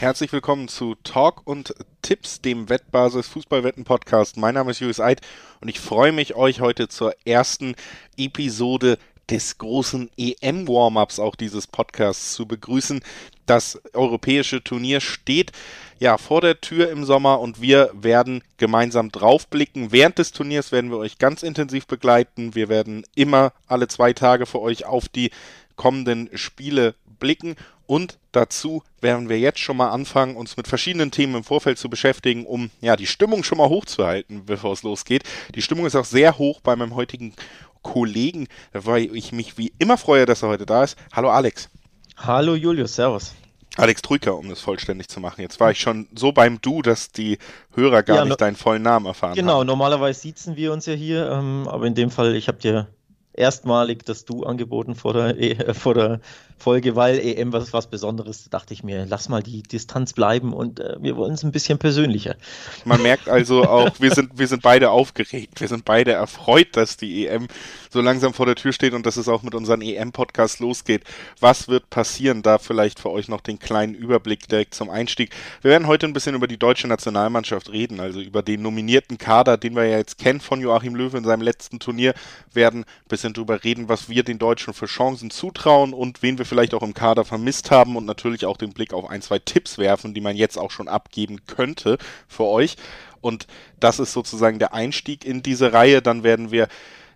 Herzlich willkommen zu Talk und Tipps, dem Wettbasis Fußballwetten Podcast. Mein Name ist Julius Eid und ich freue mich, euch heute zur ersten Episode des großen EM-Warm-Ups auch dieses Podcasts zu begrüßen. Das europäische Turnier steht ja vor der Tür im Sommer und wir werden gemeinsam draufblicken. Während des Turniers werden wir euch ganz intensiv begleiten. Wir werden immer alle zwei Tage für euch auf die kommenden Spiele blicken und dazu werden wir jetzt schon mal anfangen, uns mit verschiedenen Themen im Vorfeld zu beschäftigen, um ja die Stimmung schon mal hochzuhalten, bevor es losgeht. Die Stimmung ist auch sehr hoch bei meinem heutigen Kollegen, weil ich mich wie immer freue, dass er heute da ist. Hallo Alex. Hallo Julius, Servus. Alex Trüker, um das vollständig zu machen. Jetzt war ich schon so beim Du, dass die Hörer gar ja, nicht deinen vollen Namen erfahren genau, haben. Genau, normalerweise sitzen wir uns ja hier, ähm, aber in dem Fall, ich habe dir erstmalig das Du angeboten vor der, e vor der Folge, weil EM was, was Besonderes, da dachte ich mir, lass mal die Distanz bleiben und äh, wir wollen es ein bisschen persönlicher. Man merkt also auch, wir sind, wir sind beide aufgeregt, wir sind beide erfreut, dass die EM so langsam vor der Tür steht und dass es auch mit unseren EM-Podcast losgeht. Was wird passieren? Da vielleicht für euch noch den kleinen Überblick direkt zum Einstieg. Wir werden heute ein bisschen über die deutsche Nationalmannschaft reden, also über den nominierten Kader, den wir ja jetzt kennen von Joachim Löw in seinem letzten Turnier, werden ein bisschen drüber reden, was wir den Deutschen für Chancen zutrauen und wen wir vielleicht auch im Kader vermisst haben und natürlich auch den Blick auf ein, zwei Tipps werfen, die man jetzt auch schon abgeben könnte für euch. Und das ist sozusagen der Einstieg in diese Reihe. Dann werden wir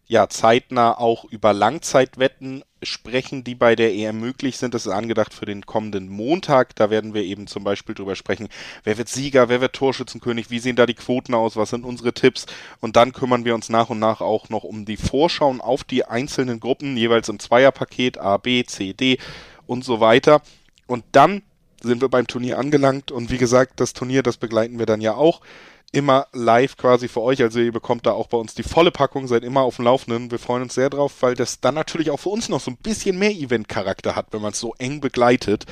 ja zeitnah auch über Langzeitwetten sprechen, die bei der EM möglich sind. Das ist angedacht für den kommenden Montag. Da werden wir eben zum Beispiel drüber sprechen, wer wird Sieger, wer wird Torschützenkönig, wie sehen da die Quoten aus, was sind unsere Tipps. Und dann kümmern wir uns nach und nach auch noch um die Vorschauen auf die einzelnen Gruppen, jeweils im Zweierpaket A, B, C, D und so weiter. Und dann sind wir beim Turnier angelangt und wie gesagt, das Turnier, das begleiten wir dann ja auch immer live quasi für euch. Also ihr bekommt da auch bei uns die volle Packung, seid immer auf dem Laufenden. Wir freuen uns sehr drauf, weil das dann natürlich auch für uns noch so ein bisschen mehr Event-Charakter hat, wenn man es so eng begleitet.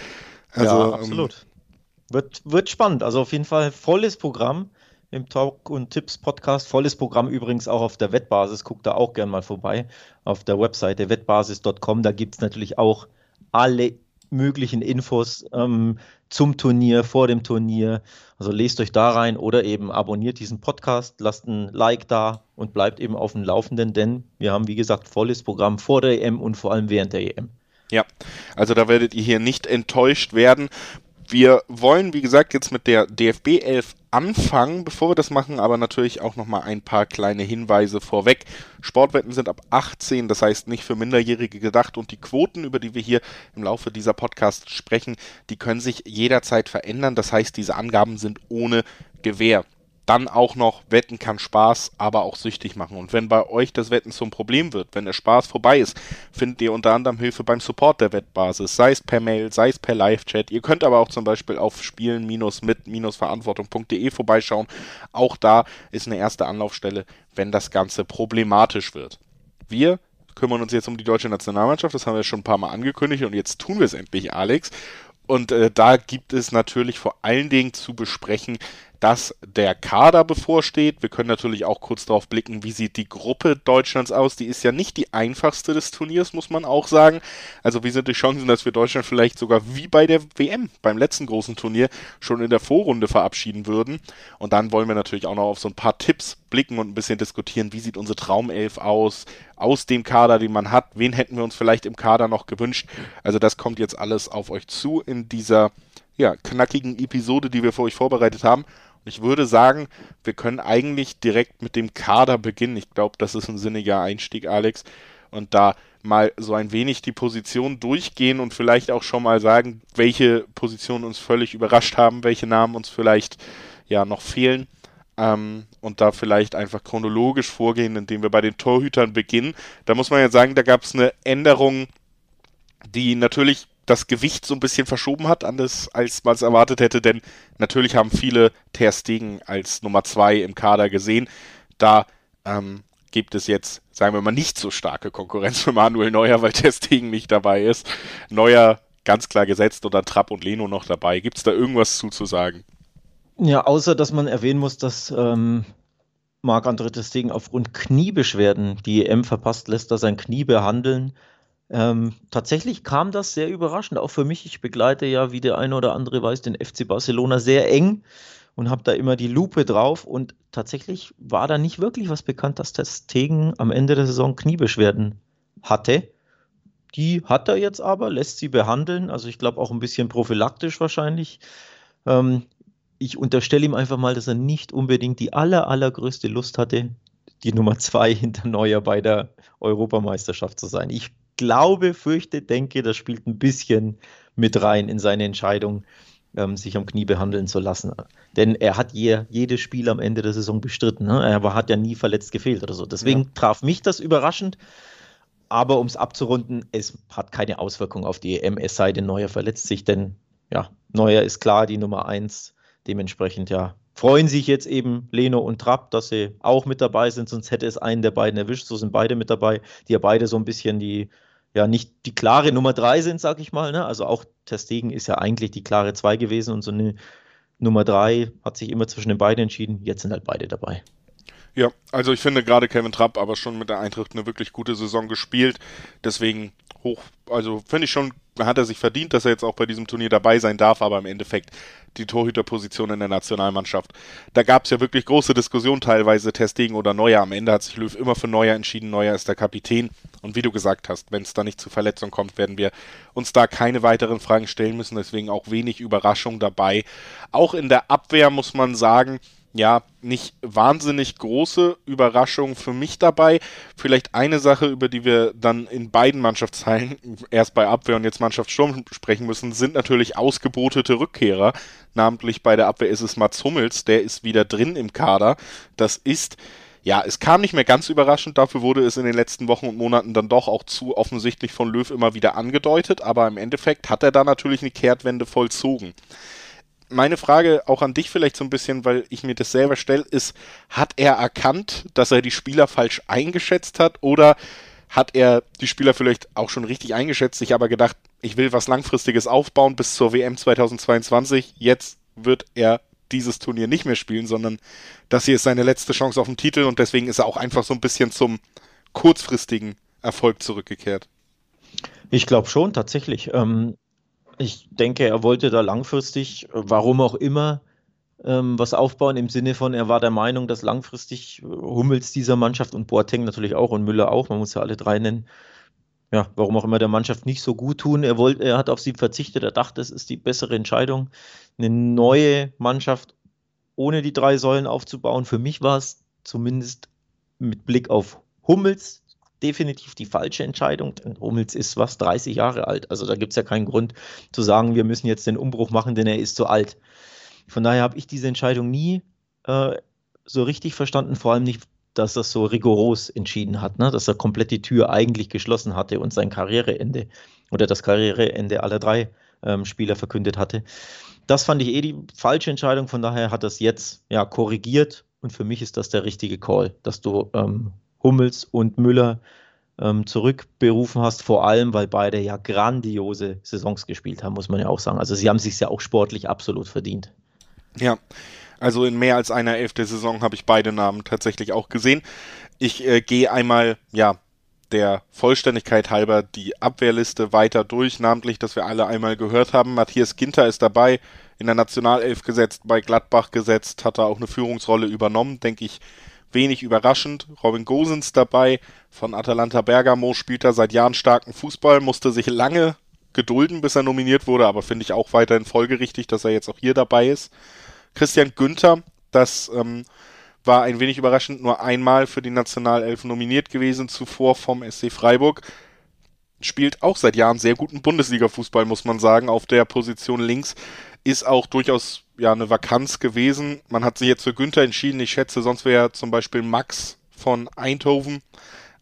Also, ja, ähm, absolut. Ähm, wird, wird spannend. Also auf jeden Fall volles Programm im Talk und Tipps Podcast. Volles Programm übrigens auch auf der Wettbasis. Guckt da auch gern mal vorbei auf der Webseite wettbasis.com. Da gibt es natürlich auch alle möglichen Infos ähm, zum Turnier, vor dem Turnier. Also lest euch da rein oder eben abonniert diesen Podcast, lasst ein Like da und bleibt eben auf dem Laufenden, denn wir haben, wie gesagt, volles Programm vor der EM und vor allem während der EM. Ja, also da werdet ihr hier nicht enttäuscht werden. Wir wollen, wie gesagt, jetzt mit der DFB 11 anfangen. Bevor wir das machen, aber natürlich auch nochmal ein paar kleine Hinweise vorweg. Sportwetten sind ab 18, das heißt nicht für Minderjährige gedacht und die Quoten, über die wir hier im Laufe dieser Podcast sprechen, die können sich jederzeit verändern. Das heißt, diese Angaben sind ohne Gewähr dann auch noch Wetten kann Spaß, aber auch süchtig machen. Und wenn bei euch das Wetten zum Problem wird, wenn der Spaß vorbei ist, findet ihr unter anderem Hilfe beim Support der Wettbasis, sei es per Mail, sei es per Live-Chat. Ihr könnt aber auch zum Beispiel auf spielen-mit-verantwortung.de vorbeischauen. Auch da ist eine erste Anlaufstelle, wenn das Ganze problematisch wird. Wir kümmern uns jetzt um die deutsche Nationalmannschaft, das haben wir schon ein paar Mal angekündigt und jetzt tun wir es endlich, Alex. Und äh, da gibt es natürlich vor allen Dingen zu besprechen, dass der Kader bevorsteht. Wir können natürlich auch kurz darauf blicken, wie sieht die Gruppe Deutschlands aus. Die ist ja nicht die einfachste des Turniers, muss man auch sagen. Also wie sind die Chancen, dass wir Deutschland vielleicht sogar wie bei der WM, beim letzten großen Turnier, schon in der Vorrunde verabschieden würden. Und dann wollen wir natürlich auch noch auf so ein paar Tipps blicken und ein bisschen diskutieren, wie sieht unsere Traumelf aus, aus dem Kader, den man hat. Wen hätten wir uns vielleicht im Kader noch gewünscht? Also das kommt jetzt alles auf euch zu in dieser ja, knackigen Episode, die wir für euch vorbereitet haben. Ich würde sagen, wir können eigentlich direkt mit dem Kader beginnen. Ich glaube, das ist ein sinniger Einstieg, Alex. Und da mal so ein wenig die Position durchgehen und vielleicht auch schon mal sagen, welche Positionen uns völlig überrascht haben, welche Namen uns vielleicht ja noch fehlen. Ähm, und da vielleicht einfach chronologisch vorgehen, indem wir bei den Torhütern beginnen. Da muss man ja sagen, da gab es eine Änderung, die natürlich das Gewicht so ein bisschen verschoben hat, anders als man es erwartet hätte, denn natürlich haben viele Ter Stegen als Nummer zwei im Kader gesehen. Da ähm, gibt es jetzt, sagen wir mal, nicht so starke Konkurrenz für Manuel Neuer, weil Ter Stegen nicht dabei ist. Neuer ganz klar gesetzt oder Trapp und Leno noch dabei. Gibt es da irgendwas zuzusagen? Ja, außer dass man erwähnen muss, dass ähm, Marc-André Ter Stegen aufgrund Kniebeschwerden die EM verpasst, lässt er sein Knie behandeln Ähm, tatsächlich kam das sehr überraschend, auch für mich. Ich begleite ja, wie der eine oder andere weiß, den FC Barcelona sehr eng und habe da immer die Lupe drauf. Und tatsächlich war da nicht wirklich was bekannt, dass das Stegen am Ende der Saison Kniebeschwerden hatte. Die hat er jetzt aber, lässt sie behandeln. Also ich glaube auch ein bisschen prophylaktisch wahrscheinlich. Ähm, ich unterstelle ihm einfach mal, dass er nicht unbedingt die aller, allergrößte Lust hatte, die Nummer zwei hinter Neuer bei der Europameisterschaft zu sein. Ich glaube, fürchte, denke, das spielt ein bisschen mit rein in seine Entscheidung, ähm, sich am Knie behandeln zu lassen. Denn er hat je, jedes Spiel am Ende der Saison bestritten. Ne? Er hat ja nie verletzt gefehlt oder so. Deswegen ja. traf mich das überraschend. Aber um es abzurunden, es hat keine Auswirkung auf die EM, es sei denn, Neuer verletzt sich, denn ja, Neuer ist klar die Nummer eins. Dementsprechend ja, freuen sich jetzt eben Leno und Trapp, dass sie auch mit dabei sind, sonst hätte es einen der beiden erwischt. So sind beide mit dabei, die ja beide so ein bisschen die, ja, nicht die klare Nummer drei sind, sag ich mal. Ne? Also auch Testegen ist ja eigentlich die klare zwei gewesen und so eine Nummer drei hat sich immer zwischen den beiden entschieden. Jetzt sind halt beide dabei. Ja, also ich finde gerade Kevin Trapp aber schon mit der Eintracht eine wirklich gute Saison gespielt. Deswegen hoch, also finde ich schon, hat er sich verdient, dass er jetzt auch bei diesem Turnier dabei sein darf, aber im Endeffekt die Torhüterposition in der Nationalmannschaft. Da gab es ja wirklich große Diskussionen, teilweise Testegen oder Neuer. Am Ende hat sich Löw immer für Neuer entschieden. Neuer ist der Kapitän. Und wie du gesagt hast, wenn es da nicht zu Verletzung kommt, werden wir uns da keine weiteren Fragen stellen müssen. Deswegen auch wenig Überraschung dabei. Auch in der Abwehr muss man sagen, ja, nicht wahnsinnig große Überraschung für mich dabei. Vielleicht eine Sache, über die wir dann in beiden Mannschaftsteilen, erst bei Abwehr und jetzt Mannschaftssturm sprechen müssen, sind natürlich ausgebotete Rückkehrer. Namentlich bei der Abwehr ist es Mats Hummels, der ist wieder drin im Kader. Das ist ja, es kam nicht mehr ganz überraschend, dafür wurde es in den letzten Wochen und Monaten dann doch auch zu offensichtlich von Löw immer wieder angedeutet, aber im Endeffekt hat er da natürlich eine Kehrtwende vollzogen meine Frage auch an dich vielleicht so ein bisschen, weil ich mir das selber stelle, ist, hat er erkannt, dass er die Spieler falsch eingeschätzt hat oder hat er die Spieler vielleicht auch schon richtig eingeschätzt, sich aber gedacht, ich will was Langfristiges aufbauen bis zur WM 2022, jetzt wird er dieses Turnier nicht mehr spielen, sondern das hier ist seine letzte Chance auf den Titel und deswegen ist er auch einfach so ein bisschen zum kurzfristigen Erfolg zurückgekehrt. Ich glaube schon, tatsächlich. Ähm, ich denke, er wollte da langfristig, warum auch immer, ähm, was aufbauen im Sinne von, er war der Meinung, dass langfristig äh, Hummels dieser Mannschaft und Boateng natürlich auch und Müller auch, man muss ja alle drei nennen, ja, warum auch immer der Mannschaft nicht so gut tun. Er, wollte, er hat auf sie verzichtet, er dachte, es ist die bessere Entscheidung, eine neue Mannschaft ohne die drei Säulen aufzubauen. Für mich war es zumindest mit Blick auf Hummels definitiv die falsche Entscheidung, denn Hummels ist was 30 Jahre alt. Also da gibt es ja keinen Grund zu sagen, wir müssen jetzt den Umbruch machen, denn er ist zu alt. Von daher habe ich diese Entscheidung nie äh, so richtig verstanden, vor allem nicht, dass er so rigoros entschieden hat, ne? dass er komplett die Tür eigentlich geschlossen hatte und sein Karriereende oder das Karriereende aller drei ähm, Spieler verkündet hatte. Das fand ich eh die falsche Entscheidung, von daher hat es jetzt ja korrigiert und für mich ist das der richtige Call, dass du ähm, Hummels und Müller ähm, zurückberufen hast, vor allem, weil beide ja grandiose Saisons gespielt haben, muss man ja auch sagen. Also sie haben sich ja auch sportlich absolut verdient. Ja, also in mehr als einer elfte Saison habe ich beide Namen tatsächlich auch gesehen. Ich äh, gehe einmal, ja, der Vollständigkeit halber die Abwehrliste weiter durch, namentlich, dass wir alle einmal gehört haben. Matthias Ginter ist dabei, in der Nationalelf gesetzt, bei Gladbach gesetzt, hat er auch eine Führungsrolle übernommen, denke ich, wenig überraschend. Robin Gosens dabei von Atalanta Bergamo spielt er seit Jahren starken Fußball, musste sich lange gedulden, bis er nominiert wurde, aber finde ich auch weiterhin folgerichtig, dass er jetzt auch hier dabei ist. Christian Günther, das ähm, war ein wenig überraschend, nur einmal für die Nationalelf nominiert gewesen, zuvor vom SC Freiburg. Spielt auch seit Jahren sehr guten Bundesliga-Fußball, muss man sagen, auf der Position links. Ist auch durchaus ja eine Vakanz gewesen. Man hat sich jetzt für Günther entschieden. Ich schätze, sonst wäre zum Beispiel Max von Eindhoven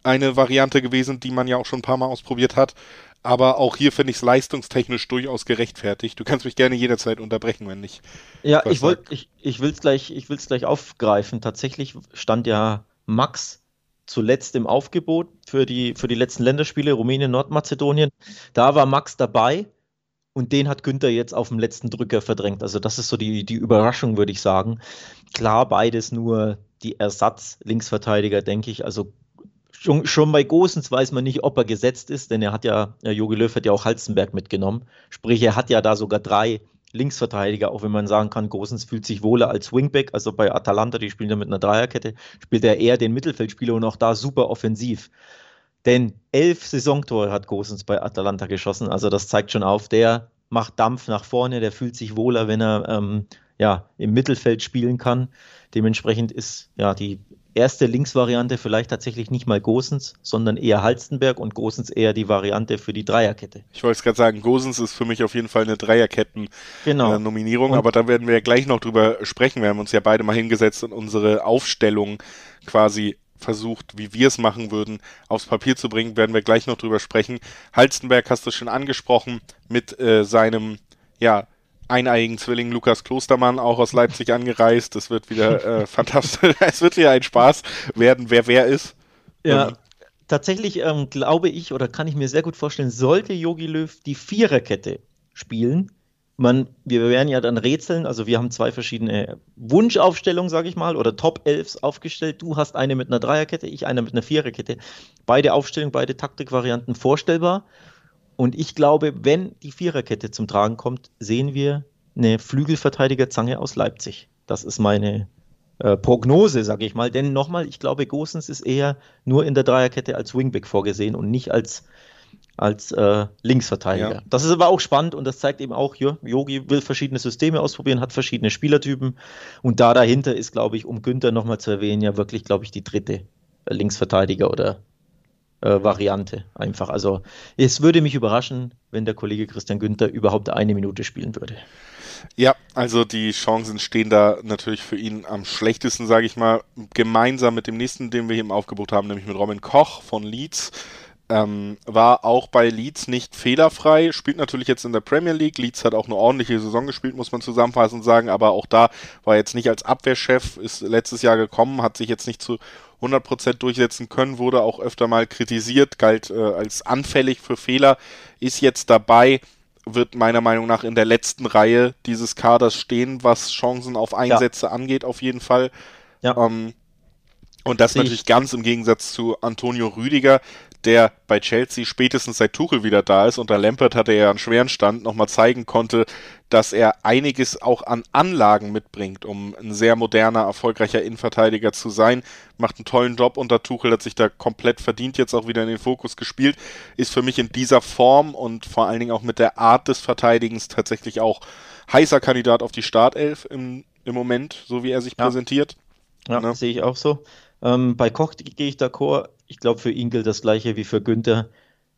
eine Variante gewesen, die man ja auch schon ein paar Mal ausprobiert hat. Aber auch hier finde ich es leistungstechnisch durchaus gerechtfertigt. Du kannst mich gerne jederzeit unterbrechen, wenn nicht. Ja, ich wollte, ich, ich will es gleich, ich will's gleich aufgreifen. Tatsächlich stand ja Max zuletzt im Aufgebot für die, für die letzten Länderspiele, Rumänien, Nordmazedonien. Da war Max dabei. Und den hat Günther jetzt auf dem letzten Drücker verdrängt. Also das ist so die, die Überraschung, würde ich sagen. Klar, beides nur die Ersatz-Linksverteidiger, denke ich. Also Schon, schon bei Gosens weiß man nicht, ob er gesetzt ist, denn er hat ja, Jogi Löw hat ja auch Halstenberg mitgenommen. Sprich, er hat ja da sogar drei Linksverteidiger, auch wenn man sagen kann, Gosens fühlt sich wohler als Wingback. Also bei Atalanta, die spielen ja mit einer Dreierkette, spielt er eher den Mittelfeldspieler und auch da super offensiv. Denn elf Saisontore hat Gosens bei Atalanta geschossen. Also das zeigt schon auf, der macht Dampf nach vorne, der fühlt sich wohler, wenn er ähm, ja, im Mittelfeld spielen kann. Dementsprechend ist ja die erste Linksvariante vielleicht tatsächlich nicht mal Gosens, sondern eher Halstenberg und Gosens eher die Variante für die Dreierkette. Ich wollte es gerade sagen, Gosens ist für mich auf jeden Fall eine Dreierketten-Nominierung, genau. äh, aber da werden wir ja gleich noch drüber sprechen. Wir haben uns ja beide mal hingesetzt und unsere Aufstellung quasi versucht, wie wir es machen würden, aufs Papier zu bringen, werden wir gleich noch drüber sprechen. Halstenberg hast du schon angesprochen mit äh, seinem, ja, eineigen Zwilling Lukas Klostermann, auch aus Leipzig angereist. Das wird wieder äh, fantastisch. es wird wieder ein Spaß werden, wer wer ist. Ja, ähm, tatsächlich ähm, glaube ich oder kann ich mir sehr gut vorstellen, sollte Yogi Löw die Viererkette spielen, man, wir werden ja dann rätseln, also wir haben zwei verschiedene Wunschaufstellungen, sage ich mal, oder Top 11 aufgestellt. Du hast eine mit einer Dreierkette, ich eine mit einer Viererkette. Beide Aufstellungen, beide Taktikvarianten vorstellbar. Und ich glaube, wenn die Viererkette zum Tragen kommt, sehen wir eine Flügelverteidigerzange aus Leipzig. Das ist meine äh, Prognose, sage ich mal. Denn nochmal, ich glaube, Gosens ist eher nur in der Dreierkette als Wingback vorgesehen und nicht als, als äh, Linksverteidiger. Ja. Das ist aber auch spannend und das zeigt eben auch, Yogi will verschiedene Systeme ausprobieren, hat verschiedene Spielertypen. Und da dahinter ist, glaube ich, um Günther nochmal zu erwähnen, ja wirklich, glaube ich, die dritte Linksverteidiger oder äh, Variante einfach. Also es würde mich überraschen, wenn der Kollege Christian Günther überhaupt eine Minute spielen würde. Ja, also die Chancen stehen da natürlich für ihn am schlechtesten, sage ich mal, gemeinsam mit dem nächsten, den wir hier im Aufgebot haben, nämlich mit Robin Koch von Leeds. Ähm, war auch bei Leeds nicht fehlerfrei, spielt natürlich jetzt in der Premier League. Leeds hat auch eine ordentliche Saison gespielt, muss man zusammenfassend sagen, aber auch da war jetzt nicht als Abwehrchef, ist letztes Jahr gekommen, hat sich jetzt nicht zu 100% durchsetzen können, wurde auch öfter mal kritisiert, galt äh, als anfällig für Fehler, ist jetzt dabei, wird meiner Meinung nach in der letzten Reihe dieses Kaders stehen, was Chancen auf Einsätze ja. angeht, auf jeden Fall. Ja. Ähm, und das natürlich ganz im Gegensatz zu Antonio Rüdiger, der bei Chelsea spätestens seit Tuchel wieder da ist. Unter Lampert hatte er einen schweren Stand, nochmal zeigen konnte, dass er einiges auch an Anlagen mitbringt, um ein sehr moderner, erfolgreicher Innenverteidiger zu sein. Macht einen tollen Job unter Tuchel, hat sich da komplett verdient, jetzt auch wieder in den Fokus gespielt. Ist für mich in dieser Form und vor allen Dingen auch mit der Art des Verteidigens tatsächlich auch heißer Kandidat auf die Startelf im, im Moment, so wie er sich ja. präsentiert. Ja, ne? sehe ich auch so. Ähm, bei Koch gehe ich d'accord. Ich glaube, für ihn gilt das gleiche wie für Günther.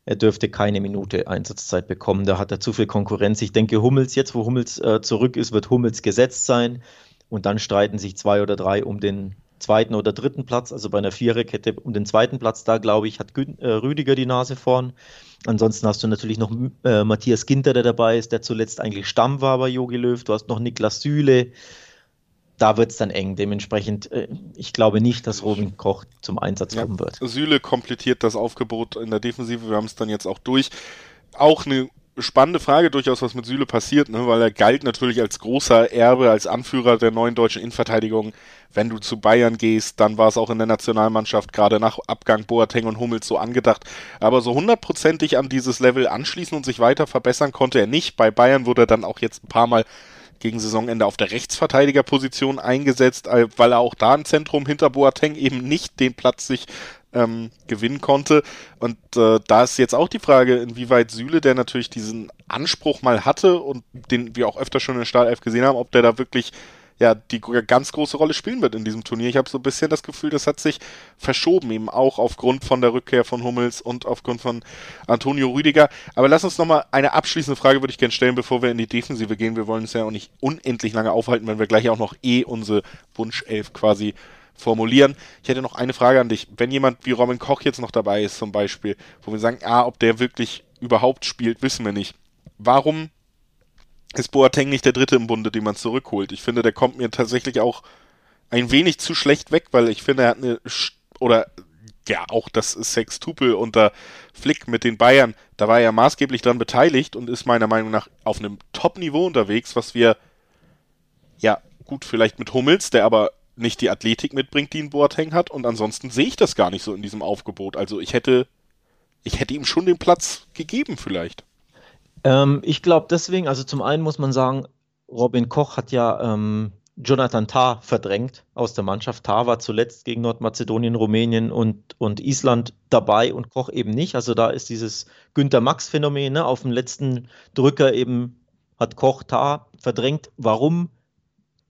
Er dürfte keine Minute Einsatzzeit bekommen. Da hat er zu viel Konkurrenz. Ich denke, Hummels, jetzt wo Hummels äh, zurück ist, wird Hummels gesetzt sein. Und dann streiten sich zwei oder drei um den zweiten oder dritten Platz, also bei einer Viererkette um den zweiten Platz. Da, glaube ich, hat Gün äh, Rüdiger die Nase vorn. Ansonsten hast du natürlich noch äh, Matthias Ginter, der dabei ist, der zuletzt eigentlich Stamm war bei Jogi Löw. Du hast noch Niklas Süle da wird es dann eng. Dementsprechend, äh, ich glaube nicht, dass Robin Koch zum Einsatz kommen wird. Süle komplettiert das Aufgebot in der Defensive. Wir haben es dann jetzt auch durch. Auch eine spannende Frage durchaus, was mit Süle passiert, ne? weil er galt natürlich als großer Erbe, als Anführer der neuen deutschen Innenverteidigung. Wenn du zu Bayern gehst, dann war es auch in der Nationalmannschaft gerade nach Abgang Boateng und Hummels so angedacht. Aber so hundertprozentig an dieses Level anschließen und sich weiter verbessern konnte er nicht. Bei Bayern wurde er dann auch jetzt ein paar Mal gegen Saisonende auf der Rechtsverteidigerposition eingesetzt, äh, weil er auch da im Zentrum hinter Boateng eben nicht den Platz sich ähm, gewinnen konnte. Und äh, da ist jetzt auch die Frage, inwieweit Süle, der natürlich diesen Anspruch mal hatte und den wir auch öfter schon in der Startelf gesehen haben, ob der da wirklich ja die ganz große Rolle spielen wird in diesem Turnier. Ich habe so ein bisschen das Gefühl, das hat sich verschoben, eben auch aufgrund von der Rückkehr von Hummels und aufgrund von Antonio Rüdiger. Aber lass uns nochmal eine abschließende Frage würde ich gerne stellen, bevor wir in die Defensive gehen. Wir wollen es ja auch nicht unendlich lange aufhalten, wenn wir gleich auch noch eh unsere Wunschelf quasi formulieren. Ich hätte noch eine Frage an dich. Wenn jemand wie Robin Koch jetzt noch dabei ist, zum Beispiel, wo wir sagen, ah, ob der wirklich überhaupt spielt, wissen wir nicht. Warum ist Boateng nicht der Dritte im Bunde, den man zurückholt. Ich finde, der kommt mir tatsächlich auch ein wenig zu schlecht weg, weil ich finde, er hat eine, oder ja, auch das Sextupel unter Flick mit den Bayern, da war er maßgeblich dran beteiligt und ist meiner Meinung nach auf einem Top-Niveau unterwegs, was wir, ja, gut, vielleicht mit Hummels, der aber nicht die Athletik mitbringt, die ein Boateng hat. Und ansonsten sehe ich das gar nicht so in diesem Aufgebot. Also ich hätte, ich hätte ihm schon den Platz gegeben vielleicht. Ähm, ich glaube deswegen, also zum einen muss man sagen, Robin Koch hat ja ähm, Jonathan Tah verdrängt aus der Mannschaft. Tah war zuletzt gegen Nordmazedonien, Rumänien und, und Island dabei und Koch eben nicht. Also da ist dieses Günter Max-Phänomen. Ne? Auf dem letzten Drücker eben hat Koch Tah verdrängt. Warum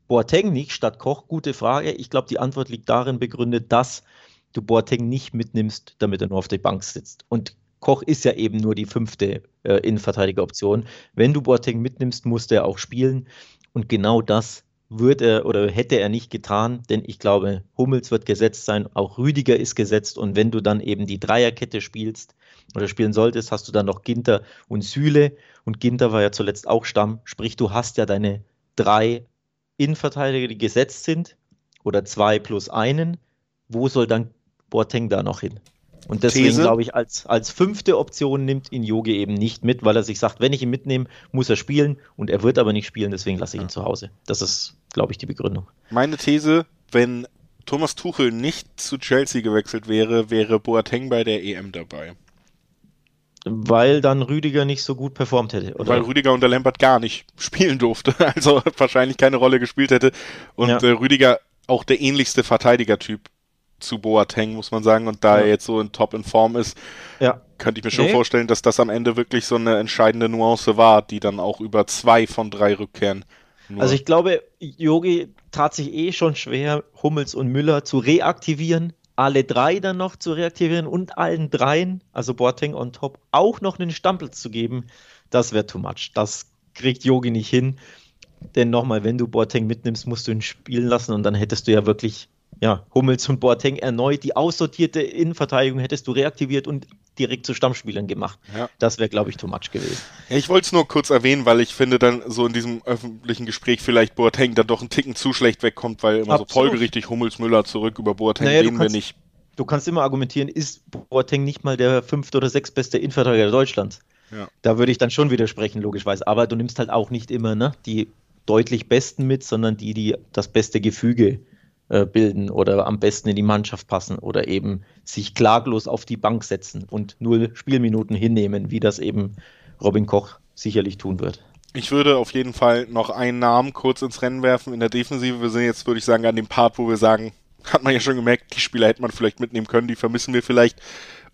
Boateng nicht statt Koch? Gute Frage. Ich glaube, die Antwort liegt darin begründet, dass du Boateng nicht mitnimmst, damit er nur auf der Bank sitzt. Und Koch ist ja eben nur die fünfte äh, Innenverteidiger-Option. Wenn du Boateng mitnimmst, muss der auch spielen. Und genau das würde oder hätte er nicht getan, denn ich glaube, Hummels wird gesetzt sein, auch Rüdiger ist gesetzt und wenn du dann eben die Dreierkette spielst oder spielen solltest, hast du dann noch Ginter und Süle und Ginter war ja zuletzt auch Stamm, sprich du hast ja deine drei Innenverteidiger, die gesetzt sind oder zwei plus einen, wo soll dann Boateng da noch hin? Und deswegen glaube ich, als, als fünfte Option nimmt ihn Yogi eben nicht mit, weil er sich sagt, wenn ich ihn mitnehme, muss er spielen und er wird aber nicht spielen, deswegen lasse ich ihn ja. zu Hause. Das ist, glaube ich, die Begründung. Meine These, wenn Thomas Tuchel nicht zu Chelsea gewechselt wäre, wäre Boateng bei der EM dabei. Weil dann Rüdiger nicht so gut performt hätte, oder? Weil Rüdiger unter Lambert gar nicht spielen durfte, also wahrscheinlich keine Rolle gespielt hätte. Und ja. äh, Rüdiger auch der ähnlichste Verteidigertyp zu Boateng, muss man sagen. Und da ja. er jetzt so in Top in Form ist, ja. könnte ich mir schon nee. vorstellen, dass das am Ende wirklich so eine entscheidende Nuance war, die dann auch über zwei von drei Rückkehren. Also ich glaube, Yogi tat sich eh schon schwer, Hummels und Müller zu reaktivieren, alle drei dann noch zu reaktivieren und allen dreien, also Boateng on top, auch noch einen Stammplatz zu geben. Das wäre too much. Das kriegt Yogi nicht hin. Denn nochmal, wenn du Boateng mitnimmst, musst du ihn spielen lassen und dann hättest du ja wirklich ja, Hummels und Boateng erneut die aussortierte Innenverteidigung hättest du reaktiviert und direkt zu Stammspielern gemacht. Ja. Das wäre, glaube ich, too much gewesen. Ich wollte es nur kurz erwähnen, weil ich finde, dann so in diesem öffentlichen Gespräch vielleicht Boateng dann doch ein Ticken zu schlecht wegkommt, weil immer Absolut. so folgerichtig Hummels Müller zurück über Boateng naja, reden wir nicht. Du kannst immer argumentieren, ist Boateng nicht mal der fünfte oder sechstbeste Innenverteidiger Deutschlands? Ja. Da würde ich dann schon widersprechen, logischerweise. Aber du nimmst halt auch nicht immer ne, die deutlich Besten mit, sondern die, die das beste Gefüge äh, bilden oder am besten in die Mannschaft passen oder eben sich klaglos auf die Bank setzen und null Spielminuten hinnehmen, wie das eben Robin Koch sicherlich tun wird. Ich würde auf jeden Fall noch einen Namen kurz ins Rennen werfen in der Defensive. Wir sind jetzt, würde ich sagen, an dem Part, wo wir sagen, hat man ja schon gemerkt, die Spieler hätte man vielleicht mitnehmen können, die vermissen wir vielleicht.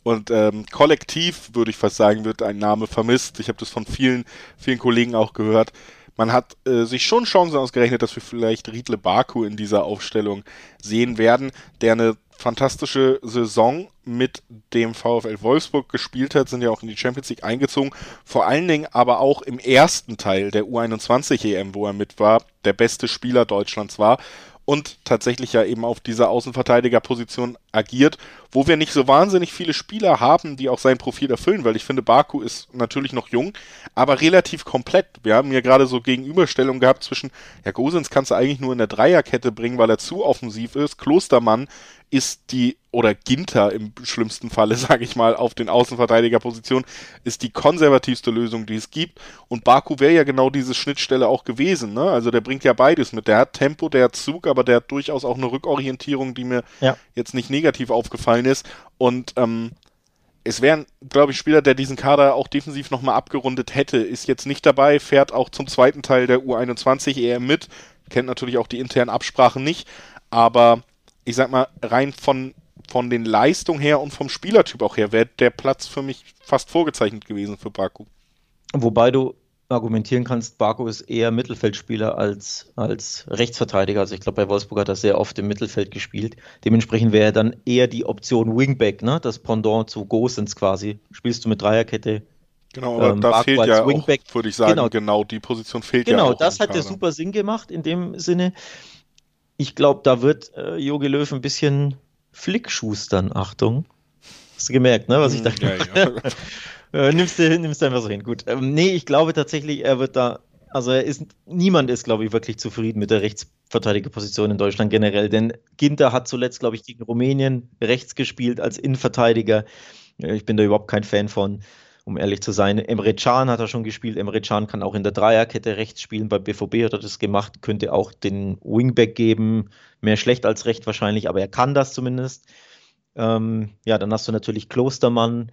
Und ähm, kollektiv, würde ich fast sagen, wird ein Name vermisst. Ich habe das von vielen, vielen Kollegen auch gehört man hat äh, sich schon Chancen ausgerechnet, dass wir vielleicht Riedle Baku in dieser Aufstellung sehen werden, der eine fantastische Saison mit dem VfL Wolfsburg gespielt hat, sind ja auch in die Champions League eingezogen, vor allen Dingen aber auch im ersten Teil der U21 EM, wo er mit war, der beste Spieler Deutschlands war und tatsächlich ja eben auf dieser Außenverteidigerposition agiert, wo wir nicht so wahnsinnig viele Spieler haben, die auch sein Profil erfüllen, weil ich finde, Baku ist natürlich noch jung, aber relativ komplett. Wir haben ja gerade so Gegenüberstellungen gehabt zwischen, ja, Gosens kannst du eigentlich nur in der Dreierkette bringen, weil er zu offensiv ist. Klostermann ist die, oder Ginter im schlimmsten Falle, sage ich mal, auf den Außenverteidigerpositionen, ist die konservativste Lösung, die es gibt. Und Baku wäre ja genau diese Schnittstelle auch gewesen. Ne? Also der bringt ja beides mit. Der hat Tempo, der hat Zug, aber der hat durchaus auch eine Rückorientierung, die mir ja. jetzt nicht negativ aufgefallen ist. Und ähm, es wäre, glaube ich, Spieler, der diesen Kader auch defensiv nochmal abgerundet hätte, ist jetzt nicht dabei, fährt auch zum zweiten Teil der U21 EM mit, kennt natürlich auch die internen Absprachen nicht, aber ich sag mal, rein von, von den Leistungen her und vom Spielertyp auch her, wäre der Platz für mich fast vorgezeichnet gewesen für Baku. Wobei du argumentieren kannst, Baku ist eher Mittelfeldspieler als, als Rechtsverteidiger. Also ich glaube, bei Wolfsburg hat er sehr oft im Mittelfeld gespielt. Dementsprechend wäre er dann eher die Option Wingback, ne? das Pendant zu Gosens quasi. Spielst du mit Dreierkette. Genau, aber ähm, da Baku fehlt ja Wingback. auch, würde ich sagen, genau, genau die Position fehlt genau, ja. Genau, das hat ja super Sinn gemacht in dem Sinne ich glaube, da wird äh, Jogi Löw ein bisschen Flickschustern. Achtung. Hast du gemerkt, ne, was ich da ja, ja. äh, nimmst, du, nimmst du einfach so hin. Gut. Ähm, nee, ich glaube tatsächlich, er wird da, also er ist, niemand ist, glaube ich, wirklich zufrieden mit der Rechtsverteidigerposition in Deutschland generell, denn Ginter hat zuletzt, glaube ich, gegen Rumänien rechts gespielt als Innenverteidiger. Ich bin da überhaupt kein Fan von. um ehrlich zu sein. Emre Can hat er schon gespielt. Emre Can kann auch in der Dreierkette rechts spielen. Bei BVB hat er das gemacht. Könnte auch den Wingback geben. Mehr schlecht als recht wahrscheinlich, aber er kann das zumindest. Ähm, ja, dann hast du natürlich Klostermann.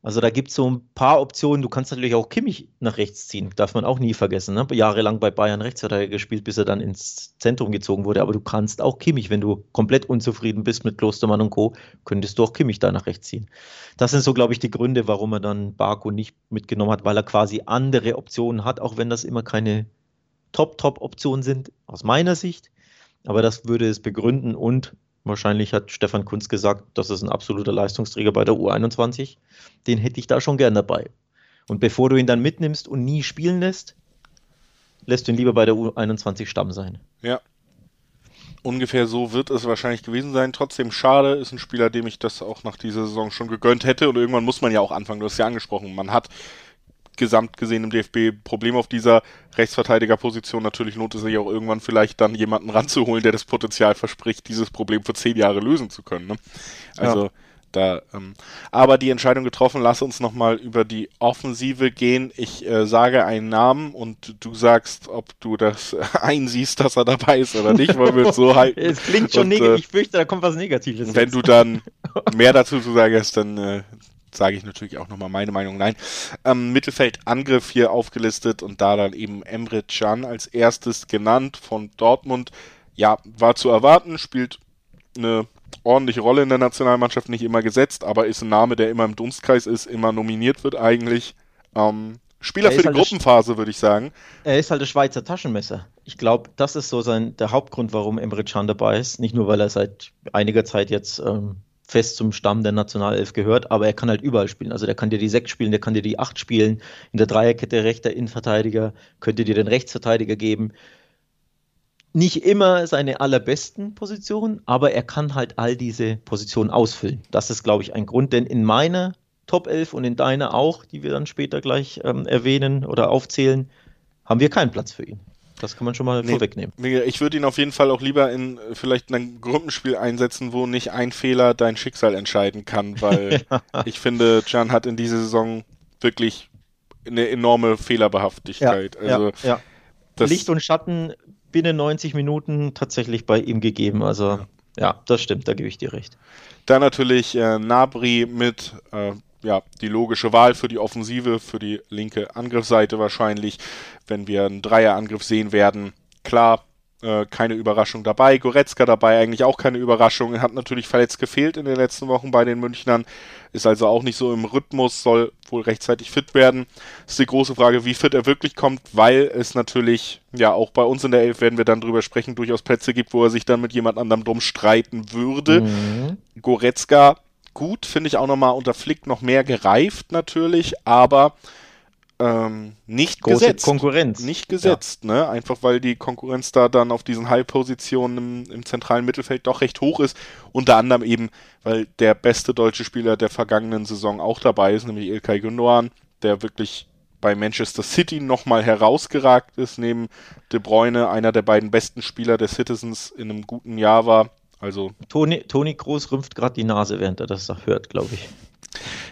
Also da gibt es so ein paar Optionen. Du kannst natürlich auch Kimmich nach rechts ziehen, darf man auch nie vergessen. Ne? Jahrelang bei Bayern Rechtsverteidiger gespielt, bis er dann ins Zentrum gezogen wurde. Aber du kannst auch Kimmich, wenn du komplett unzufrieden bist mit Klostermann und Co., könntest du auch Kimmich da nach rechts ziehen. Das sind so, glaube ich, die Gründe, warum er dann Baku nicht mitgenommen hat, weil er quasi andere Optionen hat, auch wenn das immer keine Top-Top-Optionen sind, aus meiner Sicht. Aber das würde es begründen und Wahrscheinlich hat Stefan Kunz gesagt, das ist ein absoluter Leistungsträger bei der U21. Den hätte ich da schon gern dabei. Und bevor du ihn dann mitnimmst und nie spielen lässt, lässt du ihn lieber bei der U21 Stamm sein. Ja. Ungefähr so wird es wahrscheinlich gewesen sein. Trotzdem schade, ist ein Spieler, dem ich das auch nach dieser Saison schon gegönnt hätte. Und irgendwann muss man ja auch anfangen. Du hast ja angesprochen. Man hat gesamt gesehen im DFB Problem auf dieser Rechtsverteidigerposition. Natürlich lohnt es sich auch irgendwann vielleicht dann jemanden ranzuholen, der das Potenzial verspricht, dieses Problem für zehn Jahre lösen zu können. Ne? Also ja. da, ähm, aber die Entscheidung getroffen, lass uns nochmal über die Offensive gehen. Ich äh, sage einen Namen und du sagst, ob du das einsiehst, dass er dabei ist oder nicht, weil wir es so halten. Es klingt schon negativ, äh, ich fürchte, da kommt was Negatives. Wenn jetzt. du dann mehr dazu zu sagen hast, dann äh, sage ich natürlich auch nochmal meine Meinung. Nein, ähm, Mittelfeld Angriff hier aufgelistet und da dann eben Emre Can als erstes genannt von Dortmund. Ja, war zu erwarten, spielt eine ordentliche Rolle in der Nationalmannschaft, nicht immer gesetzt, aber ist ein Name, der immer im Dunstkreis ist, immer nominiert wird eigentlich. Ähm, Spieler für die halt Gruppenphase, würde ich sagen. Er ist halt das Schweizer Taschenmesser. Ich glaube, das ist so sein, der Hauptgrund, warum Emre Can dabei ist. Nicht nur, weil er seit einiger Zeit jetzt ähm, fest zum Stamm der Nationalelf gehört, aber er kann halt überall spielen. Also der kann dir die sechs spielen, der kann dir die acht spielen. In der Dreierkette rechter Innenverteidiger könnte dir den Rechtsverteidiger geben. Nicht immer seine allerbesten Positionen, aber er kann halt all diese Positionen ausfüllen. Das ist, glaube ich, ein Grund, denn in meiner Top 11 und in deiner auch, die wir dann später gleich ähm, erwähnen oder aufzählen, haben wir keinen Platz für ihn. Das kann man schon mal nee, vorwegnehmen. Ich würde ihn auf jeden Fall auch lieber in vielleicht ein Gruppenspiel einsetzen, wo nicht ein Fehler dein Schicksal entscheiden kann, weil ja. ich finde, Can hat in dieser Saison wirklich eine enorme Fehlerbehaftigkeit. Ja, also, ja, Licht und Schatten binnen 90 Minuten tatsächlich bei ihm gegeben. Also ja, das stimmt, da gebe ich dir recht. Dann natürlich äh, Nabri mit äh, ja, die logische Wahl für die Offensive, für die linke Angriffsseite wahrscheinlich, wenn wir einen Dreierangriff sehen werden. Klar, äh, keine Überraschung dabei. Goretzka dabei, eigentlich auch keine Überraschung. Er hat natürlich verletzt gefehlt in den letzten Wochen bei den Münchnern, ist also auch nicht so im Rhythmus, soll wohl rechtzeitig fit werden. Ist die große Frage, wie fit er wirklich kommt, weil es natürlich, ja, auch bei uns in der Elf werden wir dann drüber sprechen, durchaus Plätze gibt, wo er sich dann mit jemand anderem drum streiten würde. Mhm. Goretzka gut, finde ich auch nochmal unter Flick noch mehr gereift natürlich, aber ähm, nicht Große gesetzt. Konkurrenz. Nicht gesetzt, ja. ne? Einfach weil die Konkurrenz da dann auf diesen High-Positionen im, im, zentralen Mittelfeld doch recht hoch ist. Unter anderem eben, weil der beste deutsche Spieler der vergangenen Saison auch dabei ist, nämlich Ilkay Gündoğan, der wirklich bei Manchester City nochmal herausgeragt ist, neben De Bruyne, einer der beiden besten Spieler der Citizens in einem guten Jahr war. Also Toni, Toni Groß rümpft gerade die Nase, während er das hört, glaube ich.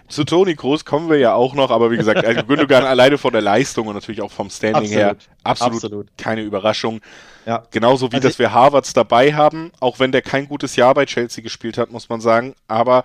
Zu Toni Groß kommen wir ja auch noch, aber wie gesagt, also Gündogan alleine von der Leistung und natürlich auch vom Standing absolut, her absolut, absolut, keine Überraschung. Ja. Genauso wie, also dass wir Harvards dabei haben, auch wenn der kein gutes Jahr bei Chelsea gespielt hat, muss man sagen. Aber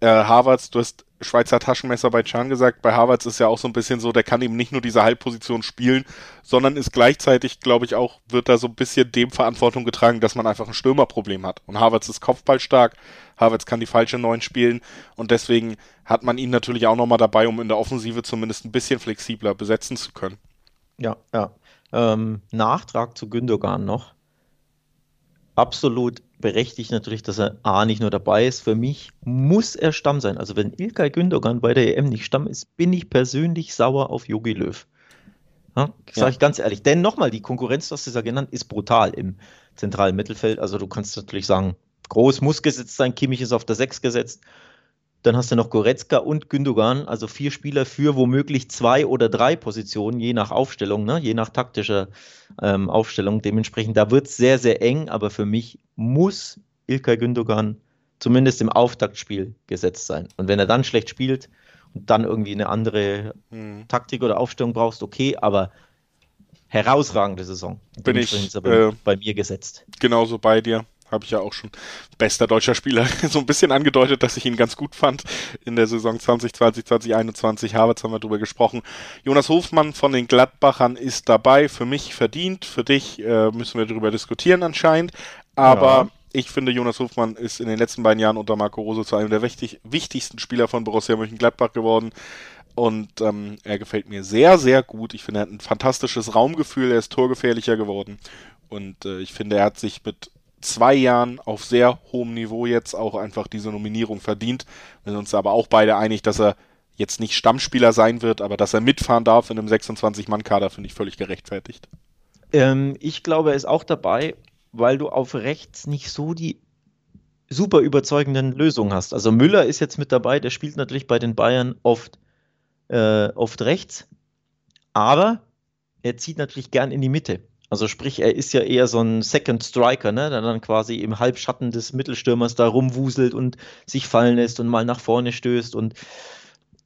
äh, Harvards, du hast Schweizer Taschenmesser bei Chan gesagt, bei Harvards ist ja auch so ein bisschen so, der kann eben nicht nur diese Halbposition spielen, sondern ist gleichzeitig, glaube ich, auch, wird da so ein bisschen dem Verantwortung getragen, dass man einfach ein Stürmerproblem hat. Und Harvards ist kopfballstark, Harvards kann die falsche Neun spielen und deswegen hat man ihn natürlich auch nochmal dabei, um in der Offensive zumindest ein bisschen flexibler besetzen zu können. Ja, ja. Ähm, Nachtrag zu Gündogan noch. Absolut berechtigt natürlich, dass er A nicht nur dabei ist. Für mich muss er Stamm sein. Also wenn Ilkay Gündogan bei der EM nicht Stamm ist, bin ich persönlich sauer auf Yogi Löw. Ja, sage ich ganz ehrlich. Denn nochmal, die Konkurrenz, das ist ja genannt, ist brutal im zentralen Mittelfeld. Also du kannst natürlich sagen, Groß muss gesetzt sein, Kimmich ist auf der 6 gesetzt. Dann hast du noch Goretzka und Gündogan, also vier Spieler für womöglich zwei oder drei Positionen, je nach Aufstellung, ne? je nach taktischer ähm, Aufstellung. Dementsprechend, da wird es sehr, sehr eng, aber für mich muss Ilkay Gündogan zumindest im Auftaktspiel gesetzt sein. Und wenn er dann schlecht spielt und dann irgendwie eine andere hm. Taktik oder Aufstellung brauchst, okay, aber herausragende Saison. Bin ich äh, bei mir gesetzt. Genauso bei dir. Habe ich ja auch schon bester deutscher Spieler so ein bisschen angedeutet, dass ich ihn ganz gut fand in der Saison 2020, 2021. Havertz haben wir drüber gesprochen. Jonas Hofmann von den Gladbachern ist dabei. Für mich verdient. Für dich äh, müssen wir darüber diskutieren anscheinend. Aber ja. ich finde, Jonas Hofmann ist in den letzten beiden Jahren unter Marco Rose zu einem der wichtig, wichtigsten Spieler von Borussia Mönchengladbach geworden. Und ähm, er gefällt mir sehr, sehr gut. Ich finde, er hat ein fantastisches Raumgefühl. Er ist torgefährlicher geworden. Und äh, ich finde, er hat sich mit zwei Jahren auf sehr hohem Niveau jetzt auch einfach diese Nominierung verdient. Wir sind uns aber auch beide einig, dass er jetzt nicht Stammspieler sein wird, aber dass er mitfahren darf in einem 26-Mann-Kader, finde ich völlig gerechtfertigt. Ähm, ich glaube, er ist auch dabei, weil du auf rechts nicht so die super überzeugenden Lösungen hast. Also Müller ist jetzt mit dabei, der spielt natürlich bei den Bayern oft, äh, oft rechts, aber er zieht natürlich gern in die Mitte. Also sprich, er ist ja eher so ein Second Striker, ne? der dann quasi im Halbschatten des Mittelstürmers da rumwuselt und sich fallen lässt und mal nach vorne stößt und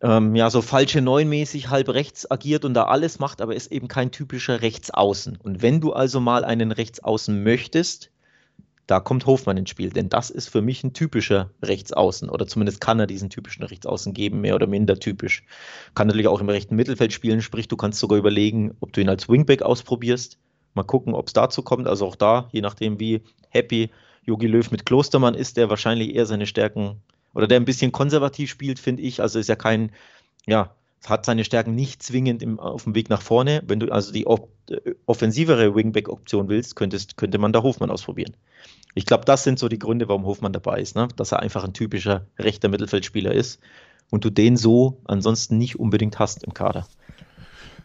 ähm, ja, so falsche neunmäßig halb rechts agiert und da alles macht, aber ist eben kein typischer Rechtsaußen. Und wenn du also mal einen Rechtsaußen möchtest, da kommt Hofmann ins Spiel, denn das ist für mich ein typischer Rechtsaußen oder zumindest kann er diesen typischen Rechtsaußen geben, mehr oder minder typisch. Kann natürlich auch im rechten Mittelfeld spielen, sprich du kannst sogar überlegen, ob du ihn als Wingback ausprobierst Mal gucken, ob es dazu kommt. Also auch da, je nachdem, wie happy Jogi Löw mit Klostermann ist, der wahrscheinlich eher seine Stärken oder der ein bisschen konservativ spielt, finde ich. Also ist ja kein, ja, hat seine Stärken nicht zwingend im, auf dem Weg nach vorne. Wenn du also die äh, offensivere Wingback-Option willst, könntest, könnte man da Hofmann ausprobieren. Ich glaube, das sind so die Gründe, warum Hofmann dabei ist, ne? dass er einfach ein typischer rechter Mittelfeldspieler ist und du den so ansonsten nicht unbedingt hast im Kader.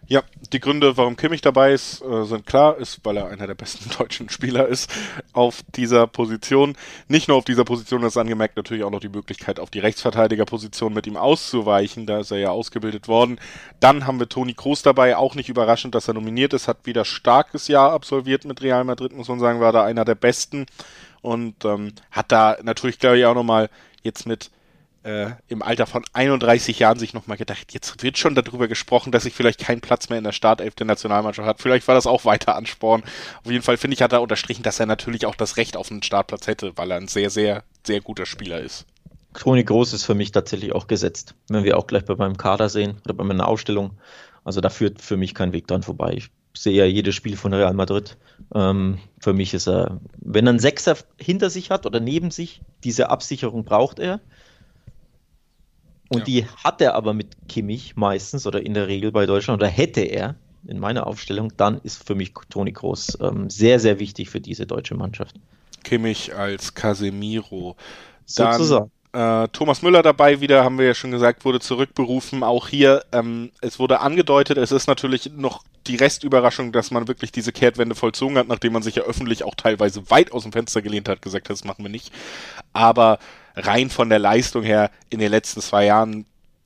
Ja, die Gründe, warum Kimmich dabei ist, äh, sind klar, ist, weil er einer der besten deutschen Spieler ist auf dieser Position. Nicht nur auf dieser Position, das ist angemerkt, natürlich auch noch die Möglichkeit, auf die Rechtsverteidigerposition mit ihm auszuweichen. Da ist er ja ausgebildet worden. Dann haben wir Toni Kroos dabei, auch nicht überraschend, dass er nominiert ist, hat wieder starkes Jahr absolviert mit Real Madrid, muss man sagen, war da einer der besten und ähm, hat da natürlich, glaube ich, auch nochmal jetzt mit äh, im Alter von 31 Jahren sich nochmal gedacht, jetzt wird schon darüber gesprochen, dass ich vielleicht keinen Platz mehr in der Startelf der Nationalmannschaft hat. Vielleicht war das auch weiter Ansporn. Auf jeden Fall finde ich, hat er unterstrichen, dass er natürlich auch das Recht auf einen Startplatz hätte, weil er ein sehr, sehr, sehr guter Spieler ist. Toni Groß ist für mich tatsächlich auch gesetzt, wenn wir auch gleich bei meinem Kader sehen oder bei meiner Ausstellung. Also da führt für mich kein Weg dran vorbei. Ich sehe ja jedes Spiel von Real Madrid. Ähm, für mich ist er, wenn er einen Sechser hinter sich hat oder neben sich, diese Absicherung braucht er. Und ja. die hat er aber mit Kimmich meistens oder in der Regel bei Deutschland oder hätte er in meiner Aufstellung, dann ist für mich Toni Kroos ähm, sehr, sehr wichtig für diese deutsche Mannschaft. Kimmich als Casemiro. Dann, Sozusagen. Äh, Thomas Müller dabei wieder, haben wir ja schon gesagt, wurde zurückberufen. Auch hier, ähm, es wurde angedeutet, es ist natürlich noch die Restüberraschung, dass man wirklich diese Kehrtwende vollzogen hat, nachdem man sich ja öffentlich auch teilweise weit aus dem Fenster gelehnt hat, gesagt hat, das machen wir nicht. Aber rein von der Leistung her in den letzten zwei Jahren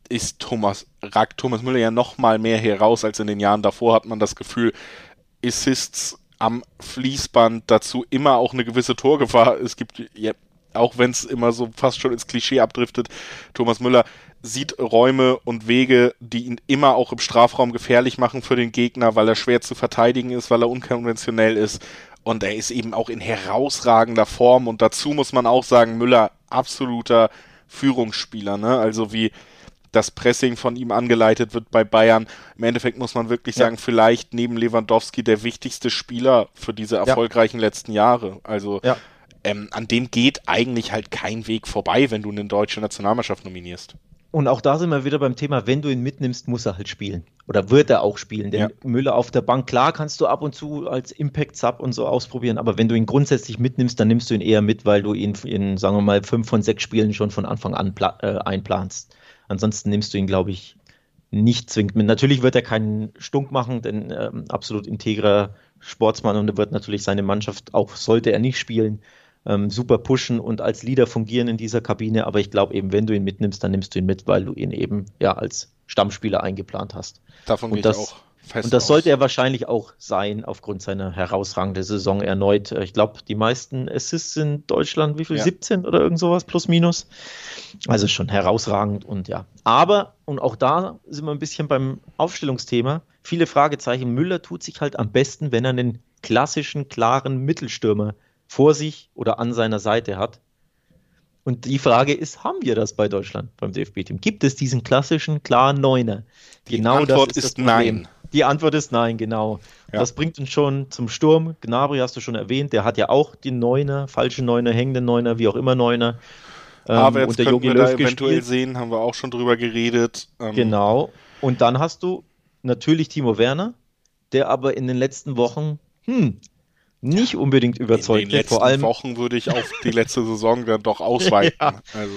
ist Thomas, ragt Thomas Müller ja noch mal mehr heraus als in den Jahren davor, hat man das Gefühl, Assists am Fließband, dazu immer auch eine gewisse Torgefahr. Es gibt, ja, auch wenn es immer so fast schon ins Klischee abdriftet, Thomas Müller sieht Räume und Wege, die ihn immer auch im Strafraum gefährlich machen für den Gegner, weil er schwer zu verteidigen ist, weil er unkonventionell ist. Und er ist eben auch in herausragender Form. Und dazu muss man auch sagen, Müller absoluter Führungsspieler. Ne? Also wie das Pressing von ihm angeleitet wird bei Bayern. Im Endeffekt muss man wirklich ja. sagen, vielleicht neben Lewandowski der wichtigste Spieler für diese erfolgreichen ja. letzten Jahre. Also ja. ähm, an dem geht eigentlich halt kein Weg vorbei, wenn du eine deutsche Nationalmannschaft nominierst. Und auch da sind wir wieder beim Thema, wenn du ihn mitnimmst, muss er halt spielen. Oder wird er auch spielen. Denn ja. Müller auf der Bank, klar kannst du ab und zu als Impact-Sub und so ausprobieren, aber wenn du ihn grundsätzlich mitnimmst, dann nimmst du ihn eher mit, weil du ihn in, sagen wir mal, fünf von sechs Spielen schon von Anfang an äh, einplanst. Ansonsten nimmst du ihn, glaube ich, nicht zwingend mit. Natürlich wird er keinen Stunk machen, denn ähm, absolut integrer Sportsmann und er wird natürlich seine Mannschaft, auch sollte er nicht spielen, ähm, super pushen und als Leader fungieren in dieser Kabine. Aber ich glaube eben, wenn du ihn mitnimmst, dann nimmst du ihn mit, weil du ihn eben ja als Stammspieler eingeplant hast. Davon gehe ich auch Fest und das aus. sollte er wahrscheinlich auch sein, aufgrund seiner herausragenden Saison erneut. Ich glaube, die meisten Assists in Deutschland, wie viel? Ja. 17 oder irgend sowas, plus minus. Also schon herausragend und ja. Aber, und auch da sind wir ein bisschen beim Aufstellungsthema, viele Fragezeichen. Müller tut sich halt am besten, wenn er einen klassischen, klaren Mittelstürmer vor sich oder an seiner Seite hat. Und die Frage ist, haben wir das bei Deutschland beim DFB-Team? Gibt es diesen klassischen, klaren Neuner? Die genau Antwort ist, ist nein. Die Antwort ist nein, genau. Ja. Das bringt uns schon zum Sturm. Gnabry hast du schon erwähnt, der hat ja auch den Neuner, falsche Neuner, hängende Neuner, wie auch immer Neuner. Ähm, Aber jetzt können wir da eventuell gespielt. sehen, haben wir auch schon drüber geredet. Ähm, genau. Und dann hast du natürlich Timo Werner, der aber in den letzten Wochen hm, nicht unbedingt überzeugt. In den letzten Vor allem Wochen würde ich auf die letzte Saison dann doch ausweiten. ja. Also.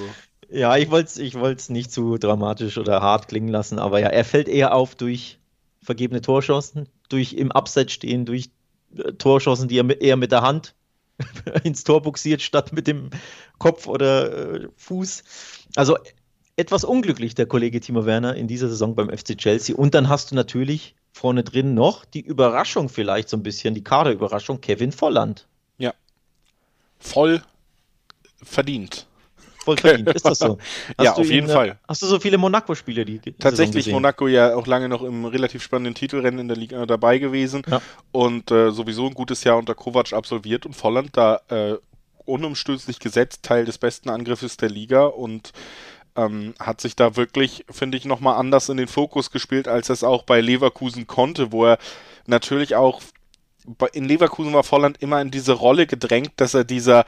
ja, ich wollte es ich nicht zu dramatisch oder hart klingen lassen, aber ja, er fällt eher auf durch vergebene Torchancen, durch im Abseits stehen, durch äh, Torchancen, die er mit, eher mit der Hand ins Tor buxiert, statt mit dem Kopf oder äh, Fuß. Also etwas unglücklich, der Kollege Timo Werner in dieser Saison beim FC Chelsea. Und dann hast du natürlich vorne drin noch die Überraschung vielleicht so ein bisschen, die Kaderüberraschung, Kevin Volland. Ja. Voll verdient. Voll verdient, ist das so? Hast ja, auf jeden ihn, Fall. Hast du so viele Monaco-Spiele, die Tatsächlich Monaco ja auch lange noch im relativ spannenden Titelrennen in der Liga dabei gewesen ja. und äh, sowieso ein gutes Jahr unter Kovac absolviert und Volland da äh, unumstößlich gesetzt, Teil des besten Angriffes der Liga und ähm, hat sich da wirklich, finde ich, nochmal anders in den Fokus gespielt, als es auch bei Leverkusen konnte, wo er natürlich auch in Leverkusen war Volland immer in diese Rolle gedrängt, dass er dieser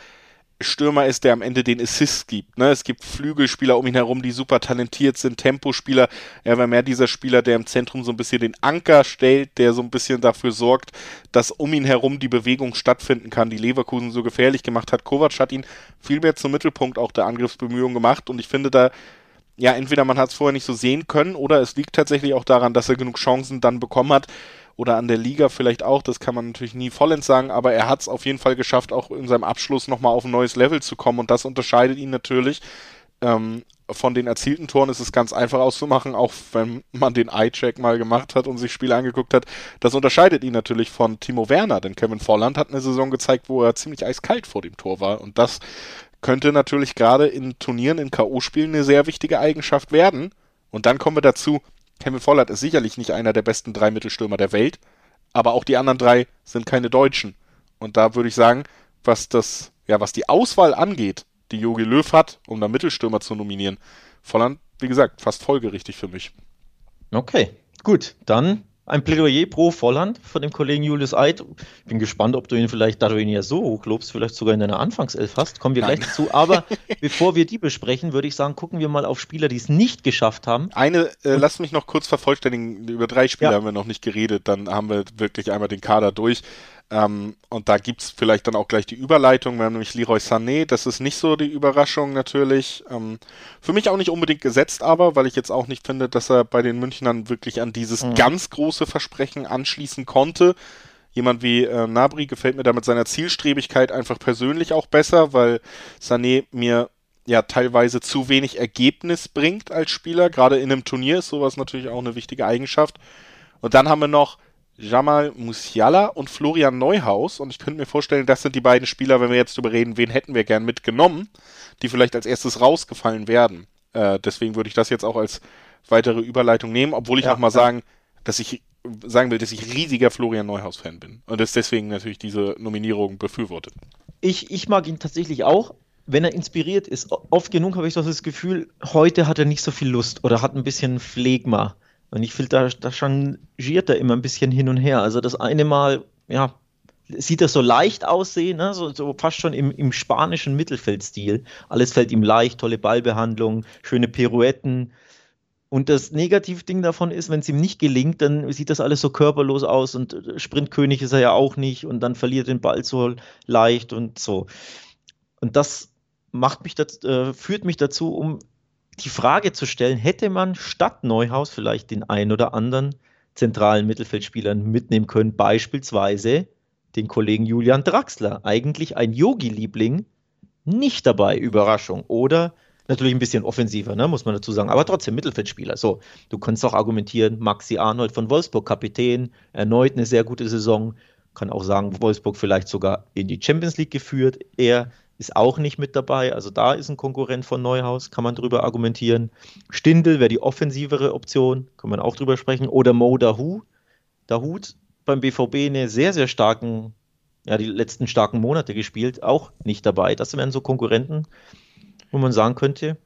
Stürmer ist, der am Ende den Assist gibt. Ne? Es gibt Flügelspieler um ihn herum, die super talentiert sind, Tempospieler. Er war mehr dieser Spieler, der im Zentrum so ein bisschen den Anker stellt, der so ein bisschen dafür sorgt, dass um ihn herum die Bewegung stattfinden kann, die Leverkusen so gefährlich gemacht hat. Kovac hat ihn viel mehr zum Mittelpunkt auch der Angriffsbemühungen gemacht und ich finde da, ja, entweder man hat es vorher nicht so sehen können oder es liegt tatsächlich auch daran, dass er genug Chancen dann bekommen hat, oder an der Liga vielleicht auch, das kann man natürlich nie vollends sagen, aber er hat es auf jeden Fall geschafft, auch in seinem Abschluss nochmal auf ein neues Level zu kommen und das unterscheidet ihn natürlich. Ähm, von den erzielten Toren ist es ganz einfach auszumachen, auch wenn man den Eye-Check mal gemacht hat und sich Spiele angeguckt hat. Das unterscheidet ihn natürlich von Timo Werner, denn Kevin Volland hat eine Saison gezeigt, wo er ziemlich eiskalt vor dem Tor war und das könnte natürlich gerade in Turnieren, in K.O.-Spielen eine sehr wichtige Eigenschaft werden. Und dann kommen wir dazu, Kevin Vollert ist sicherlich nicht einer der besten drei Mittelstürmer der Welt, aber auch die anderen drei sind keine Deutschen. Und da würde ich sagen, was das, ja, was die Auswahl angeht, die Jogi Löw hat, um da Mittelstürmer zu nominieren, Volland, wie gesagt, fast folgerichtig für mich. Okay, gut, dann ein Plädoyer pro Volland von dem Kollegen Julius Eid. Ich bin gespannt, ob du ihn vielleicht, da du ihn ja so hochlobst, vielleicht sogar in deiner Anfangself hast. Kommen wir Nein. gleich dazu. Aber bevor wir die besprechen, würde ich sagen, gucken wir mal auf Spieler, die es nicht geschafft haben. Eine, äh, lass mich noch kurz vervollständigen. Über drei Spieler ja. haben wir noch nicht geredet. Dann haben wir wirklich einmal den Kader durch. Ähm, und da gibt es vielleicht dann auch gleich die Überleitung. Wir haben nämlich Leroy Sané, das ist nicht so die Überraschung natürlich. Ähm, für mich auch nicht unbedingt gesetzt, aber, weil ich jetzt auch nicht finde, dass er bei den Münchnern wirklich an dieses mhm. ganz große Versprechen anschließen konnte. Jemand wie äh, Nabri gefällt mir da mit seiner Zielstrebigkeit einfach persönlich auch besser, weil Sané mir ja teilweise zu wenig Ergebnis bringt als Spieler. Gerade in einem Turnier ist sowas natürlich auch eine wichtige Eigenschaft. Und dann haben wir noch Jamal Musiala und Florian Neuhaus. Und ich könnte mir vorstellen, das sind die beiden Spieler, wenn wir jetzt darüber reden, wen hätten wir gern mitgenommen, die vielleicht als erstes rausgefallen werden. Äh, deswegen würde ich das jetzt auch als weitere Überleitung nehmen, obwohl ich ja, auch mal ja. sagen, dass ich sagen will, dass ich riesiger Florian Neuhaus-Fan bin. Und das deswegen natürlich diese Nominierung befürwortet. Ich, ich mag ihn tatsächlich auch wenn er inspiriert ist, oft genug habe ich das Gefühl, heute hat er nicht so viel Lust oder hat ein bisschen Phlegma. Und ich finde, da, da changiert er immer ein bisschen hin und her. Also das eine Mal, ja, sieht das so leicht aussehen, ne? so, so fast schon im, im spanischen Mittelfeldstil. Alles fällt ihm leicht, tolle Ballbehandlung, schöne Pirouetten. Und das Negativding davon ist, wenn es ihm nicht gelingt, dann sieht das alles so körperlos aus und Sprintkönig ist er ja auch nicht und dann verliert den Ball so leicht und so. Und das macht mich das, äh, führt mich dazu, um die Frage zu stellen, hätte man statt Neuhaus vielleicht den einen oder anderen zentralen Mittelfeldspielern mitnehmen können, beispielsweise den Kollegen Julian Draxler, eigentlich ein Yogi-Liebling, nicht dabei, Überraschung. Oder Natürlich ein bisschen offensiver, ne, muss man dazu sagen, aber trotzdem Mittelfeldspieler. So, du kannst auch argumentieren, Maxi Arnold von Wolfsburg, Kapitän, erneut eine sehr gute Saison. Kann auch sagen, Wolfsburg vielleicht sogar in die Champions League geführt. Er ist auch nicht mit dabei. Also da ist ein Konkurrent von Neuhaus, kann man drüber argumentieren. Stindel wäre die offensivere Option, kann man auch drüber sprechen. Oder Mo Dahu. Dahut beim BVB eine sehr, sehr starken, ja, die letzten starken Monate gespielt, auch nicht dabei. Das wären so Konkurrenten, wo man sagen könnte,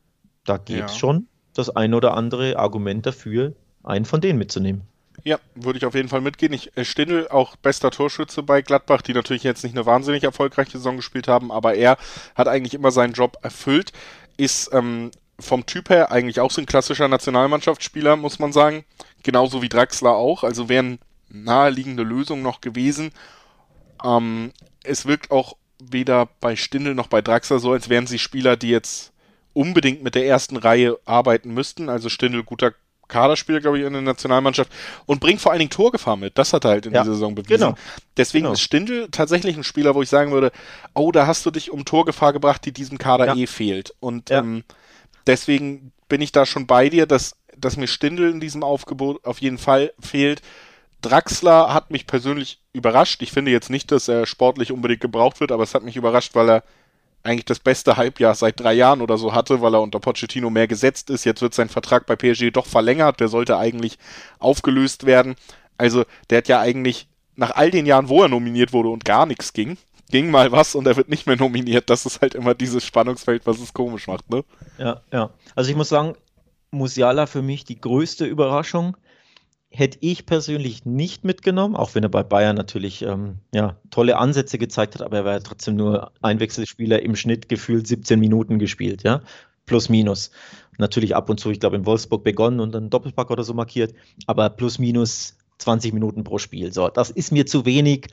da gibt es ja. schon das ein oder andere Argument dafür, einen von denen mitzunehmen. Ja, würde ich auf jeden Fall mitgehen. Ich, äh, Stindl auch bester Torschütze bei Gladbach, die natürlich jetzt nicht eine wahnsinnig erfolgreiche Saison gespielt haben, aber er hat eigentlich immer seinen Job erfüllt, ist ähm, vom Typ her eigentlich auch so ein klassischer Nationalmannschaftsspieler, muss man sagen. Genauso wie Draxler auch. Also wären naheliegende Lösung noch gewesen. Ähm, es wirkt auch weder bei Stindl noch bei Draxler so, als wären sie Spieler, die jetzt unbedingt mit der ersten Reihe arbeiten müssten. Also Stindl guter Kaderspieler, glaube ich, in der Nationalmannschaft und bringt vor allen Dingen Torgefahr mit. Das hat er halt in ja, dieser Saison bewiesen. Genau. Deswegen genau. ist Stindl tatsächlich ein Spieler, wo ich sagen würde, oh, da hast du dich um Torgefahr gebracht, die diesem Kader ja. eh fehlt. Und ja. ähm, deswegen bin ich da schon bei dir, dass, dass mir Stindl in diesem Aufgebot auf jeden Fall fehlt. Draxler hat mich persönlich überrascht. Ich finde jetzt nicht, dass er sportlich unbedingt gebraucht wird, aber es hat mich überrascht, weil er eigentlich das beste Halbjahr seit drei Jahren oder so hatte, weil er unter Pochettino mehr gesetzt ist. Jetzt wird sein Vertrag bei PSG doch verlängert. Der sollte eigentlich aufgelöst werden. Also der hat ja eigentlich nach all den Jahren, wo er nominiert wurde und gar nichts ging, ging mal was und er wird nicht mehr nominiert. Das ist halt immer dieses Spannungsfeld, was es komisch macht, ne? Ja, ja. Also ich muss sagen, Musiala für mich die größte Überraschung hätte ich persönlich nicht mitgenommen, auch wenn er bei Bayern natürlich ähm, ja, tolle Ansätze gezeigt hat, aber er war ja trotzdem nur Einwechselspieler im Schnitt gefühlt 17 Minuten gespielt, ja, plus minus. Natürlich ab und zu, ich glaube, in Wolfsburg begonnen und dann Doppelpack oder so markiert, aber plus minus 20 Minuten pro Spiel. So, das ist mir zu wenig,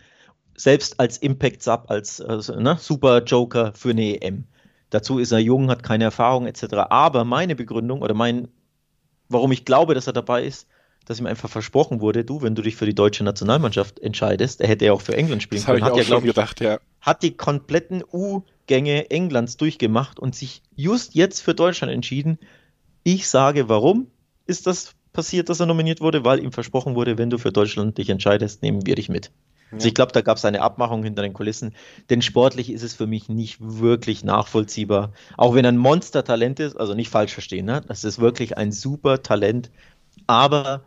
selbst als Impact-Sub, als also, ne, Super Joker für eine EM. Dazu ist er jung, hat keine Erfahrung etc. Aber meine Begründung oder mein, warum ich glaube, dass er dabei ist, dass ihm einfach versprochen wurde, du, wenn du dich für die deutsche Nationalmannschaft entscheidest, er hätte ja auch für England spielen das können. Ich auch ja, schon gedacht, ja. Hat die kompletten U-Gänge Englands durchgemacht und sich just jetzt für Deutschland entschieden. Ich sage, warum ist das passiert, dass er nominiert wurde? Weil ihm versprochen wurde, wenn du für Deutschland dich entscheidest, nehmen wir dich mit. Ja. Also ich glaube, da gab es eine Abmachung hinter den Kulissen. Denn sportlich ist es für mich nicht wirklich nachvollziehbar. Auch wenn er ein Monster-Talent ist, also nicht falsch verstehen, ne? das ist wirklich ein super Talent. Aber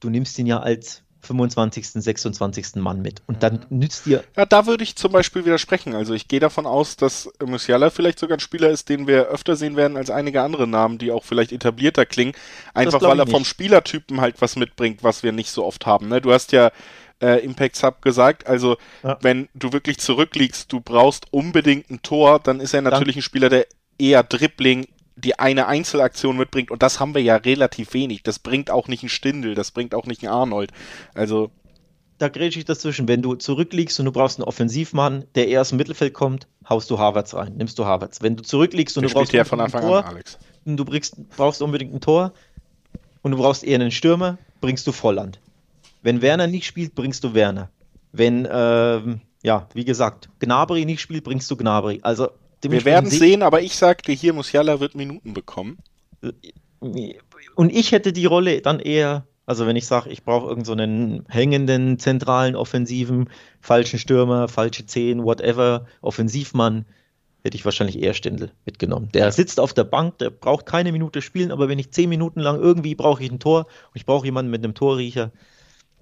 du nimmst ihn ja als 25., 26. Mann mit. Und dann mhm. nützt dir. Ja, da würde ich zum Beispiel widersprechen. Also ich gehe davon aus, dass Musiala vielleicht sogar ein Spieler ist, den wir öfter sehen werden als einige andere Namen, die auch vielleicht etablierter klingen. Einfach weil er vom Spielertypen halt was mitbringt, was wir nicht so oft haben. Ne? Du hast ja äh, Impact Sub gesagt, also ja. wenn du wirklich zurückliegst, du brauchst unbedingt ein Tor, dann ist er natürlich dann. ein Spieler, der eher Dribbling, die eine Einzelaktion mitbringt und das haben wir ja relativ wenig. Das bringt auch nicht ein Stindel, das bringt auch nicht ein Arnold. Also da grätsche ich dazwischen. Wenn du zurückliegst und du brauchst einen Offensivmann, der eher aus dem Mittelfeld kommt, haust du Harvards rein, nimmst du Harvards. Wenn du zurückliegst und der du brauchst ja von Anfang Tor, an, Alex. Du bringst, brauchst unbedingt ein Tor und du brauchst eher einen Stürmer, bringst du Volland. Wenn Werner nicht spielt, bringst du Werner. Wenn, ähm, ja, wie gesagt, Gnabry nicht spielt, bringst du Gnabry. Also wir werden sehen, aber ich sagte hier, Musiala wird Minuten bekommen. Und ich hätte die Rolle dann eher, also wenn ich sage, ich brauche irgendeinen so hängenden, zentralen, offensiven, falschen Stürmer, falsche Zehn, whatever, Offensivmann, hätte ich wahrscheinlich eher Stindl mitgenommen. Der sitzt auf der Bank, der braucht keine Minute spielen, aber wenn ich zehn Minuten lang irgendwie brauche ich ein Tor und ich brauche jemanden mit einem Torriecher,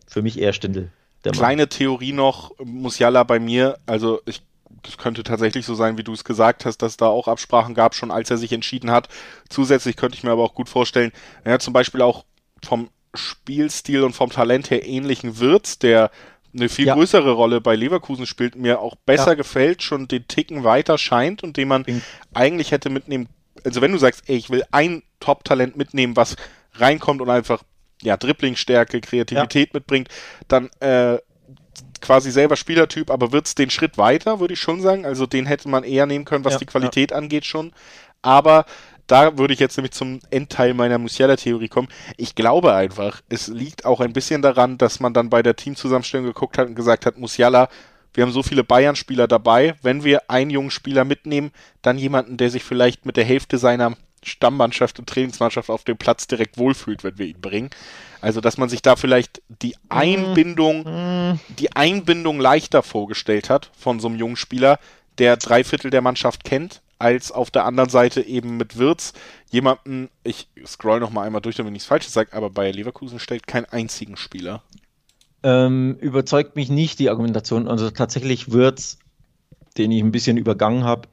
für mich eher Stindl. Kleine Theorie noch, Musiala bei mir, also ich das könnte tatsächlich so sein, wie du es gesagt hast, dass da auch Absprachen gab, schon als er sich entschieden hat. Zusätzlich könnte ich mir aber auch gut vorstellen, ja, zum Beispiel auch vom Spielstil und vom Talent her ähnlichen Wirtz, der eine viel ja. größere Rolle bei Leverkusen spielt, mir auch besser ja. gefällt, schon den Ticken weiter scheint und den man Bin. eigentlich hätte mitnehmen. Also wenn du sagst, ey, ich will ein Top-Talent mitnehmen, was reinkommt und einfach ja Dribblingstärke, Kreativität ja. mitbringt, dann äh, quasi selber Spielertyp, aber wird es den Schritt weiter, würde ich schon sagen. Also den hätte man eher nehmen können, was ja, die Qualität ja. angeht schon. Aber da würde ich jetzt nämlich zum Endteil meiner Musiala-Theorie kommen. Ich glaube einfach, es liegt auch ein bisschen daran, dass man dann bei der Teamzusammenstellung geguckt hat und gesagt hat, Musiala wir haben so viele Bayern-Spieler dabei. Wenn wir einen jungen Spieler mitnehmen, dann jemanden, der sich vielleicht mit der Hälfte seiner Stammmannschaft und Trainingsmannschaft auf dem Platz direkt wohlfühlt, wenn wir ihn bringen. Also, dass man sich da vielleicht die mhm. Einbindung, mm. die Einbindung leichter vorgestellt hat von so einem jungen Spieler, der drei Viertel der Mannschaft kennt, als auf der anderen Seite eben mit Wirtz jemanden, ich scroll noch mal einmal durch, damit ich nichts Falsches sage, aber Bayer Leverkusen stellt keinen einzigen Spieler. Ähm, überzeugt mich nicht die Argumentation. Also tatsächlich Wirtz, den ich ein bisschen übergangen habe,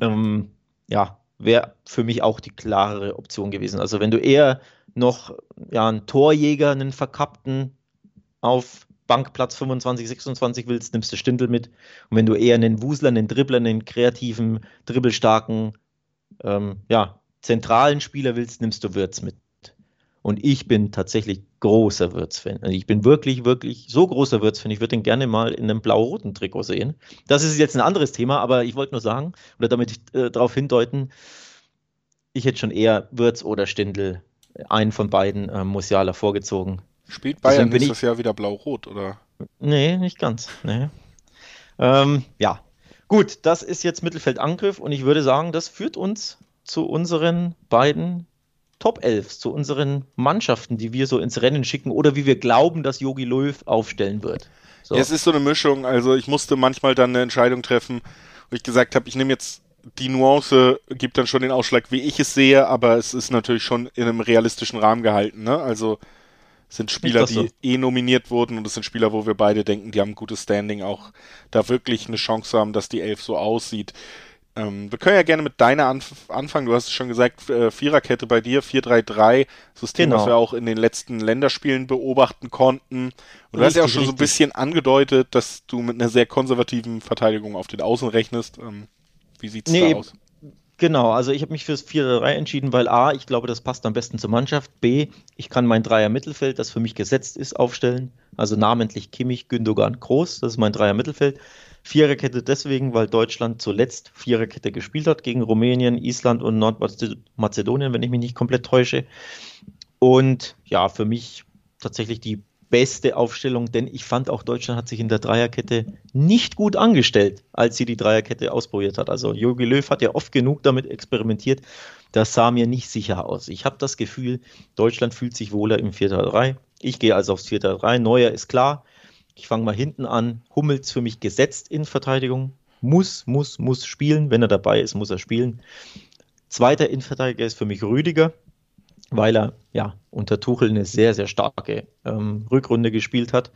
ähm, ja, wäre für mich auch die klarere Option gewesen. Also wenn du eher noch ja, einen Torjäger, einen verkappten auf Bankplatz 25, 26 willst, nimmst du Stindel mit. Und wenn du eher einen Wusler, einen Dribbler, einen kreativen, dribbelstarken, ähm, ja, zentralen Spieler willst, nimmst du Würz mit. Und ich bin tatsächlich großer Würz-Fan. Also ich bin wirklich, wirklich so großer Würz-Fan. Ich würde ihn gerne mal in einem blau-roten Trikot sehen. Das ist jetzt ein anderes Thema, aber ich wollte nur sagen, oder damit äh, darauf hindeuten, ich hätte schon eher Würz oder Stindel, einen von beiden äh, Musiala vorgezogen. Spielt Bayern nächstes Jahr wieder blau-rot, oder? Nee, nicht ganz. Nee. Ähm, ja, gut, das ist jetzt Mittelfeldangriff und ich würde sagen, das führt uns zu unseren beiden Top 11, zu unseren Mannschaften, die wir so ins Rennen schicken oder wie wir glauben, dass Yogi Löw aufstellen wird. So. Ja, es ist so eine Mischung. Also ich musste manchmal dann eine Entscheidung treffen, wo ich gesagt habe, ich nehme jetzt die Nuance, gibt dann schon den Ausschlag, wie ich es sehe, aber es ist natürlich schon in einem realistischen Rahmen gehalten. Ne? Also sind Spieler, so. die eh nominiert wurden und es sind Spieler, wo wir beide denken, die haben ein gutes Standing, auch da wirklich eine Chance haben, dass die Elf so aussieht. Ähm, wir können ja gerne mit deiner Anf anfangen. Du hast es schon gesagt, äh, Viererkette bei dir, 4-3-3, System, genau. was wir auch in den letzten Länderspielen beobachten konnten. Und richtig, du hast ja auch schon richtig. so ein bisschen angedeutet, dass du mit einer sehr konservativen Verteidigung auf den Außen rechnest. Ähm, wie sieht es nee, da aus? Genau, also ich habe mich fürs 4-3 entschieden, weil A, ich glaube, das passt am besten zur Mannschaft. B, ich kann mein Dreier-Mittelfeld, das für mich gesetzt ist, aufstellen. Also namentlich Kimmich, Gündogan, Groß, das ist mein Dreier-Mittelfeld. Viererkette deswegen, weil Deutschland zuletzt Viererkette gespielt hat gegen Rumänien, Island und Nordmazedonien, wenn ich mich nicht komplett täusche. Und ja, für mich tatsächlich die beste Aufstellung, denn ich fand auch Deutschland hat sich in der Dreierkette nicht gut angestellt, als sie die Dreierkette ausprobiert hat. Also Jogi Löw hat ja oft genug damit experimentiert. Das sah mir nicht sicher aus. Ich habe das Gefühl, Deutschland fühlt sich wohler im 4-3. Ich gehe also aufs 4-3. Neuer ist klar. Ich fange mal hinten an. Hummels für mich gesetzt in Verteidigung. Muss, muss, muss spielen. Wenn er dabei ist, muss er spielen. Zweiter Innenverteidiger ist für mich Rüdiger weil er ja unter Tuchel eine sehr, sehr starke ähm, Rückrunde gespielt hat.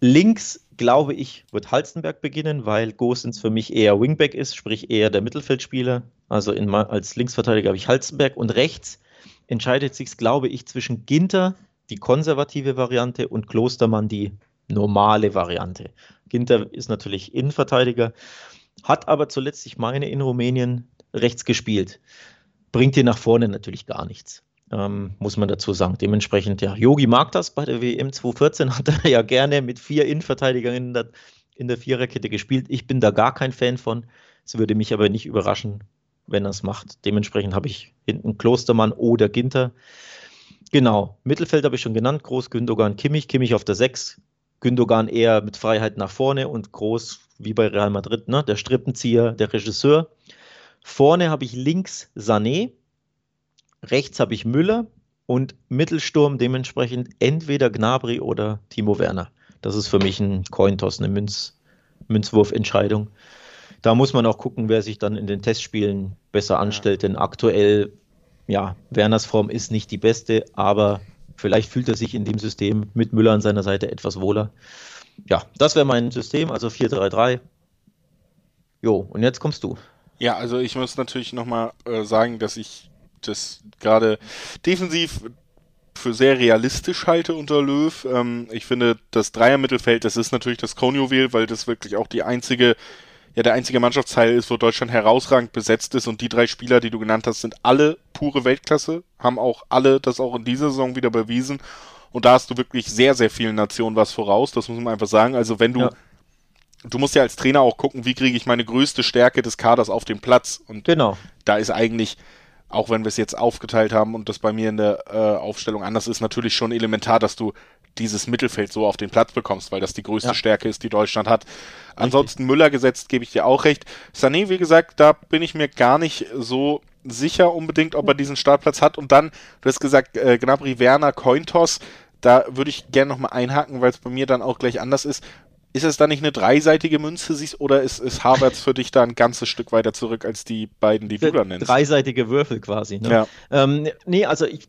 Links, glaube ich, wird Halstenberg beginnen, weil Gosens für mich eher Wingback ist, sprich eher der Mittelfeldspieler. Also in, als Linksverteidiger habe ich Halstenberg und rechts entscheidet sich, glaube ich, zwischen Ginter, die konservative Variante, und Klostermann, die normale Variante. Ginter ist natürlich Innenverteidiger, hat aber zuletzt, ich meine, in Rumänien rechts gespielt bringt dir nach vorne natürlich gar nichts. Ähm, muss man dazu sagen. Dementsprechend, ja, Yogi mag das. Bei der WM 2014 hat er ja gerne mit vier Innenverteidigern in der, in der Viererkette gespielt. Ich bin da gar kein Fan von. Es würde mich aber nicht überraschen, wenn er es macht. Dementsprechend habe ich hinten Klostermann oder Ginter. Genau, Mittelfeld habe ich schon genannt. Groß, Gündogan, Kimmich. Kimmich auf der 6. Gündogan eher mit Freiheit nach vorne und Groß wie bei Real Madrid, ne? der Strippenzieher, der Regisseur. Vorne habe ich links Sané, rechts habe ich Müller und Mittelsturm dementsprechend entweder Gnabry oder Timo Werner. Das ist für mich ein Cointoss, eine Münz, Münzwurfentscheidung. Da muss man auch gucken, wer sich dann in den Testspielen besser anstellt, denn aktuell, ja, Werners Form ist nicht die beste, aber vielleicht fühlt er sich in dem System mit Müller an seiner Seite etwas wohler. Ja, das wäre mein System, also 4-3-3. Jo, und jetzt kommst du. Ja, also ich muss natürlich nochmal äh, sagen, dass ich das gerade defensiv für sehr realistisch halte unter Löw. Ähm, ich finde, das Dreier-Mittelfeld, das ist natürlich das Kronjuwel, weil das wirklich auch die einzige, ja, der einzige Mannschaftsteil ist, wo Deutschland herausragend besetzt ist und die drei Spieler, die du genannt hast, sind alle pure Weltklasse, haben auch alle das auch in dieser Saison wieder bewiesen. Und da hast du wirklich sehr, sehr vielen Nationen was voraus, das muss man einfach sagen. Also wenn du ja du musst ja als Trainer auch gucken, wie kriege ich meine größte Stärke des Kaders auf den Platz. Und genau. da ist eigentlich auch wenn wir es jetzt aufgeteilt haben und das bei mir in der äh, Aufstellung anders ist, natürlich schon elementar, dass du dieses Mittelfeld so auf den Platz bekommst, weil das die größte ja. Stärke ist, die Deutschland hat. Ansonsten Müller gesetzt, gebe ich dir auch recht. Sané, wie gesagt, da bin ich mir gar nicht so sicher unbedingt, ob er diesen Startplatz hat. Und dann, du hast gesagt, äh, Gnabry, Werner, Cointos, da würde ich gerne nochmal einhaken, weil es bei mir dann auch gleich anders ist. Ist es da nicht eine dreiseitige Münze, oder ist, ist Harvards für dich da ein ganzes Stück weiter zurück als die beiden, die du da nennst? Dreiseitige Würfel quasi. Ne? Ja. Ähm, nee, also ich,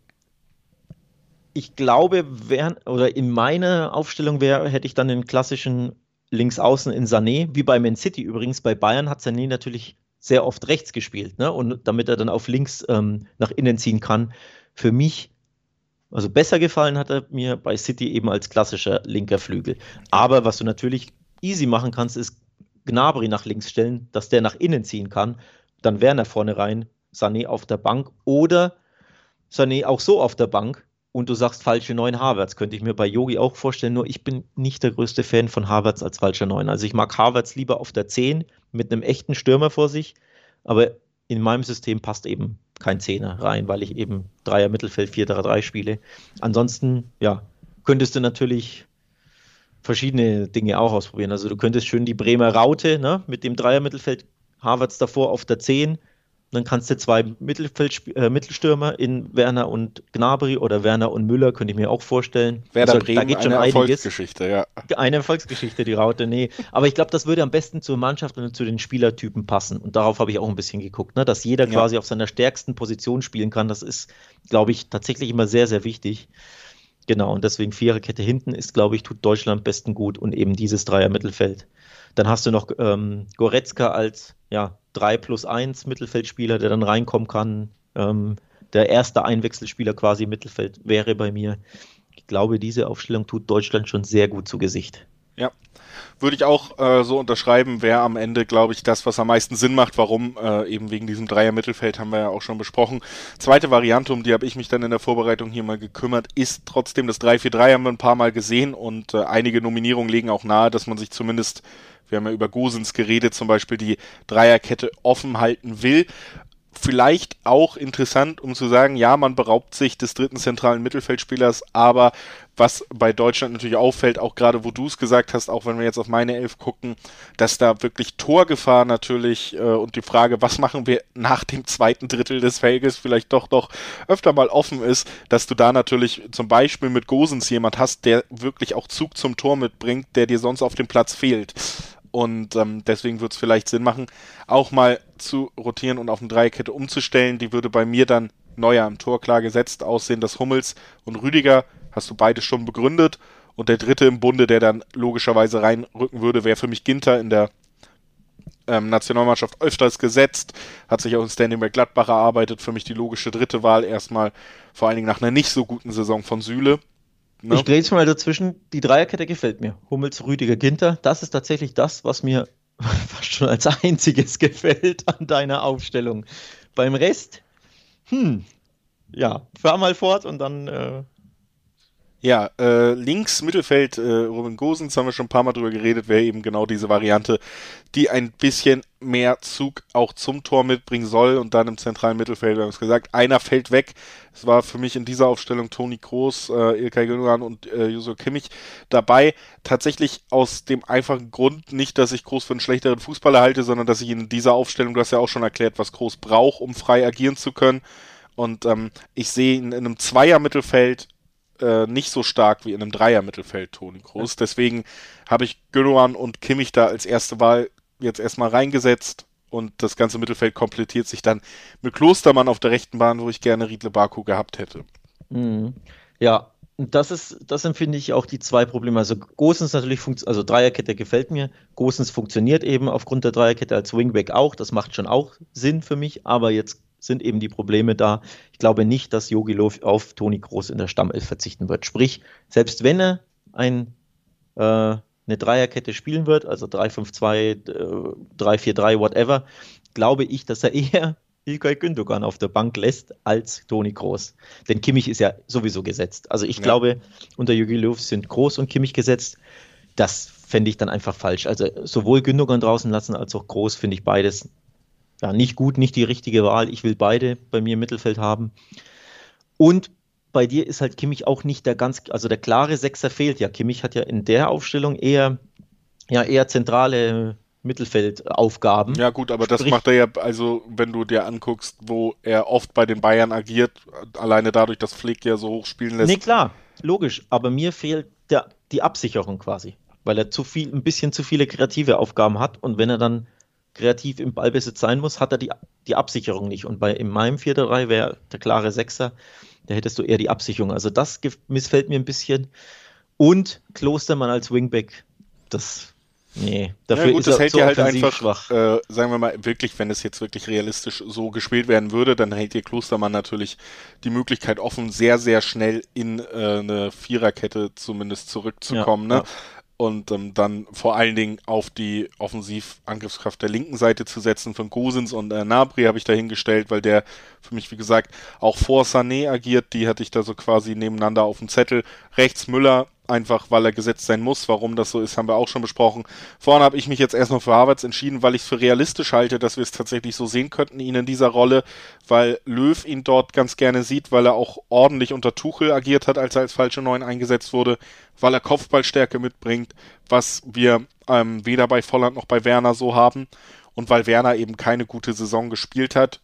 ich glaube, wär, oder in meiner Aufstellung wäre, hätte ich dann den klassischen Linksaußen in Sané, wie bei Man City übrigens. Bei Bayern hat Sané natürlich sehr oft rechts gespielt, ne? Und damit er dann auf links ähm, nach innen ziehen kann. Für mich, also besser gefallen hat er mir bei City eben als klassischer linker Flügel. Aber was du natürlich easy machen kannst, ist Gnabry nach links stellen, dass der nach innen ziehen kann. Dann Werner vorne rein, Sané auf der Bank oder Sané auch so auf der Bank und du sagst falsche Neun Harvards. Könnte ich mir bei Yogi auch vorstellen, nur ich bin nicht der größte Fan von Harvards als falscher Neun. Also ich mag Harvards lieber auf der 10 mit einem echten Stürmer vor sich, aber in meinem System passt eben kein Zehner rein, weil ich eben Dreier Mittelfeld 4-3-3 spiele. Ansonsten, ja, könntest du natürlich verschiedene Dinge auch ausprobieren. Also du könntest schön die Bremer Raute ne, mit dem Dreier Mittelfeld, Harvards davor auf der 10, dann kannst du zwei Mittelfeld, äh, Mittelstürmer in Werner und Gnabry oder Werner und Müller, könnte ich mir auch vorstellen. Werder also, Bremen, da geht schon eine einiges. Erfolgsgeschichte, ja. Eine Erfolgsgeschichte, die Raute, nee. Aber ich glaube, das würde am besten zur Mannschaft und zu den Spielertypen passen. Und darauf habe ich auch ein bisschen geguckt, ne? dass jeder ja. quasi auf seiner stärksten Position spielen kann. Das ist, glaube ich, tatsächlich immer sehr, sehr wichtig. Genau, und deswegen Viererkette hinten ist, glaube ich, tut Deutschland am besten gut und eben dieses Dreier-Mittelfeld. Dann hast du noch ähm, Goretzka als ja, 3 plus 1 Mittelfeldspieler, der dann reinkommen kann. Ähm, der erste Einwechselspieler quasi im Mittelfeld wäre bei mir. Ich glaube, diese Aufstellung tut Deutschland schon sehr gut zu Gesicht. Ja, würde ich auch äh, so unterschreiben, wäre am Ende, glaube ich, das, was am meisten Sinn macht. Warum? Äh, eben wegen diesem Dreier-Mittelfeld haben wir ja auch schon besprochen. Zweite Variante, um die habe ich mich dann in der Vorbereitung hier mal gekümmert, ist trotzdem das 3-4-3 haben wir ein paar Mal gesehen und äh, einige Nominierungen legen auch nahe, dass man sich zumindest wir haben ja über Gosens geredet, zum Beispiel die Dreierkette offen halten will. Vielleicht auch interessant, um zu sagen, ja, man beraubt sich des dritten zentralen Mittelfeldspielers, aber was bei Deutschland natürlich auffällt, auch gerade wo du es gesagt hast, auch wenn wir jetzt auf meine Elf gucken, dass da wirklich Torgefahr natürlich äh, und die Frage, was machen wir nach dem zweiten Drittel des Felges, vielleicht doch noch öfter mal offen ist, dass du da natürlich zum Beispiel mit Gosens jemand hast, der wirklich auch Zug zum Tor mitbringt, der dir sonst auf dem Platz fehlt. Und ähm, deswegen würde es vielleicht Sinn machen, auch mal zu rotieren und auf eine Dreierkette umzustellen. Die würde bei mir dann neuer am Tor klar gesetzt aussehen, dass Hummels und Rüdiger, hast du beide schon begründet. Und der dritte im Bunde, der dann logischerweise reinrücken würde, wäre für mich Ginter in der ähm, Nationalmannschaft öfters gesetzt, hat sich auch in Standing bei Gladbach erarbeitet, für mich die logische dritte Wahl erstmal, vor allen Dingen nach einer nicht so guten Saison von Süle. Ne? Ich drehe mal dazwischen. Die Dreierkette gefällt mir. Hummels, Rüdiger, Ginter. Das ist tatsächlich das, was mir fast schon als einziges gefällt an deiner Aufstellung. Beim Rest, hm, ja, fahr mal fort und dann äh, ja, äh, links Mittelfeld äh, Robin Gosens haben wir schon ein paar Mal drüber geredet, wäre eben genau diese Variante, die ein bisschen mehr Zug auch zum Tor mitbringen soll und dann im zentralen Mittelfeld, wir haben es gesagt, einer fällt weg. Es war für mich in dieser Aufstellung Toni Kroos, äh, Ilkay Gündogan und äh, Josu Kimmich dabei. Tatsächlich aus dem einfachen Grund, nicht, dass ich Kroos für einen schlechteren Fußballer halte, sondern dass ich in dieser Aufstellung, du hast ja auch schon erklärt, was Kroos braucht, um frei agieren zu können. Und ähm, ich sehe ihn in einem Zweier-Mittelfeld äh, nicht so stark wie in einem Dreier-Mittelfeld Toni Kroos. Deswegen habe ich Gündogan und Kimmich da als erste Wahl jetzt erstmal reingesetzt und das ganze Mittelfeld komplettiert sich dann mit Klostermann auf der rechten Bahn, wo ich gerne Riedle Baku gehabt hätte. Mhm. Ja, das ist, das empfinde ich auch die zwei Probleme. Also Gosens natürlich funktioniert, also Dreierkette gefällt mir. Gosens funktioniert eben aufgrund der Dreierkette als Wingback auch. Das macht schon auch Sinn für mich, aber jetzt sind eben die Probleme da. Ich glaube nicht, dass Yogi Löw auf Toni Groß in der Stammelf verzichten wird. Sprich, selbst wenn er ein, äh, eine Dreierkette spielen wird, also 3-5-2, äh, 3-4-3, whatever, glaube ich, dass er eher Ilkay Gündogan auf der Bank lässt als Toni Groß. Denn Kimmich ist ja sowieso gesetzt. Also ich ja. glaube, unter Jogi Löw sind Groß und Kimmich gesetzt. Das fände ich dann einfach falsch. Also sowohl Gündogan draußen lassen als auch Groß finde ich beides ja, nicht gut, nicht die richtige Wahl. Ich will beide bei mir im Mittelfeld haben. Und bei dir ist halt Kimmich auch nicht der ganz, also der klare Sechser fehlt ja. Kimmich hat ja in der Aufstellung eher, ja, eher zentrale Mittelfeldaufgaben. Ja, gut, aber Sprich, das macht er ja, also wenn du dir anguckst, wo er oft bei den Bayern agiert, alleine dadurch, dass Flick ja so hoch spielen lässt. Nee, klar, logisch, aber mir fehlt der, die Absicherung quasi, weil er zu viel, ein bisschen zu viele kreative Aufgaben hat und wenn er dann kreativ im Ballbesitz sein muss, hat er die, die Absicherung nicht. Und bei in meinem 4-3 wäre der klare Sechser, da hättest du eher die Absicherung. Also das missfällt mir ein bisschen. Und Klostermann als Wingback, das Nee, dafür ja, gut, ist das hält dir halt einfach, äh, sagen wir mal, wirklich, wenn es jetzt wirklich realistisch so gespielt werden würde, dann hält dir Klostermann natürlich die Möglichkeit offen, sehr, sehr schnell in äh, eine Viererkette zumindest zurückzukommen. Ja, ne? Und ähm, dann vor allen Dingen auf die Offensivangriffskraft der linken Seite zu setzen von Gosens und äh, Nabri habe ich da hingestellt, weil der für mich, wie gesagt, auch vor Sané agiert. Die hatte ich da so quasi nebeneinander auf dem Zettel. Rechts Müller, einfach weil er gesetzt sein muss. Warum das so ist, haben wir auch schon besprochen. Vorne habe ich mich jetzt erstmal für Havertz entschieden, weil ich es für realistisch halte, dass wir es tatsächlich so sehen könnten, ihn in dieser Rolle, weil Löw ihn dort ganz gerne sieht, weil er auch ordentlich unter Tuchel agiert hat, als er als falsche Neun eingesetzt wurde, weil er Kopfballstärke mitbringt, was wir ähm, weder bei Volland noch bei Werner so haben und weil Werner eben keine gute Saison gespielt hat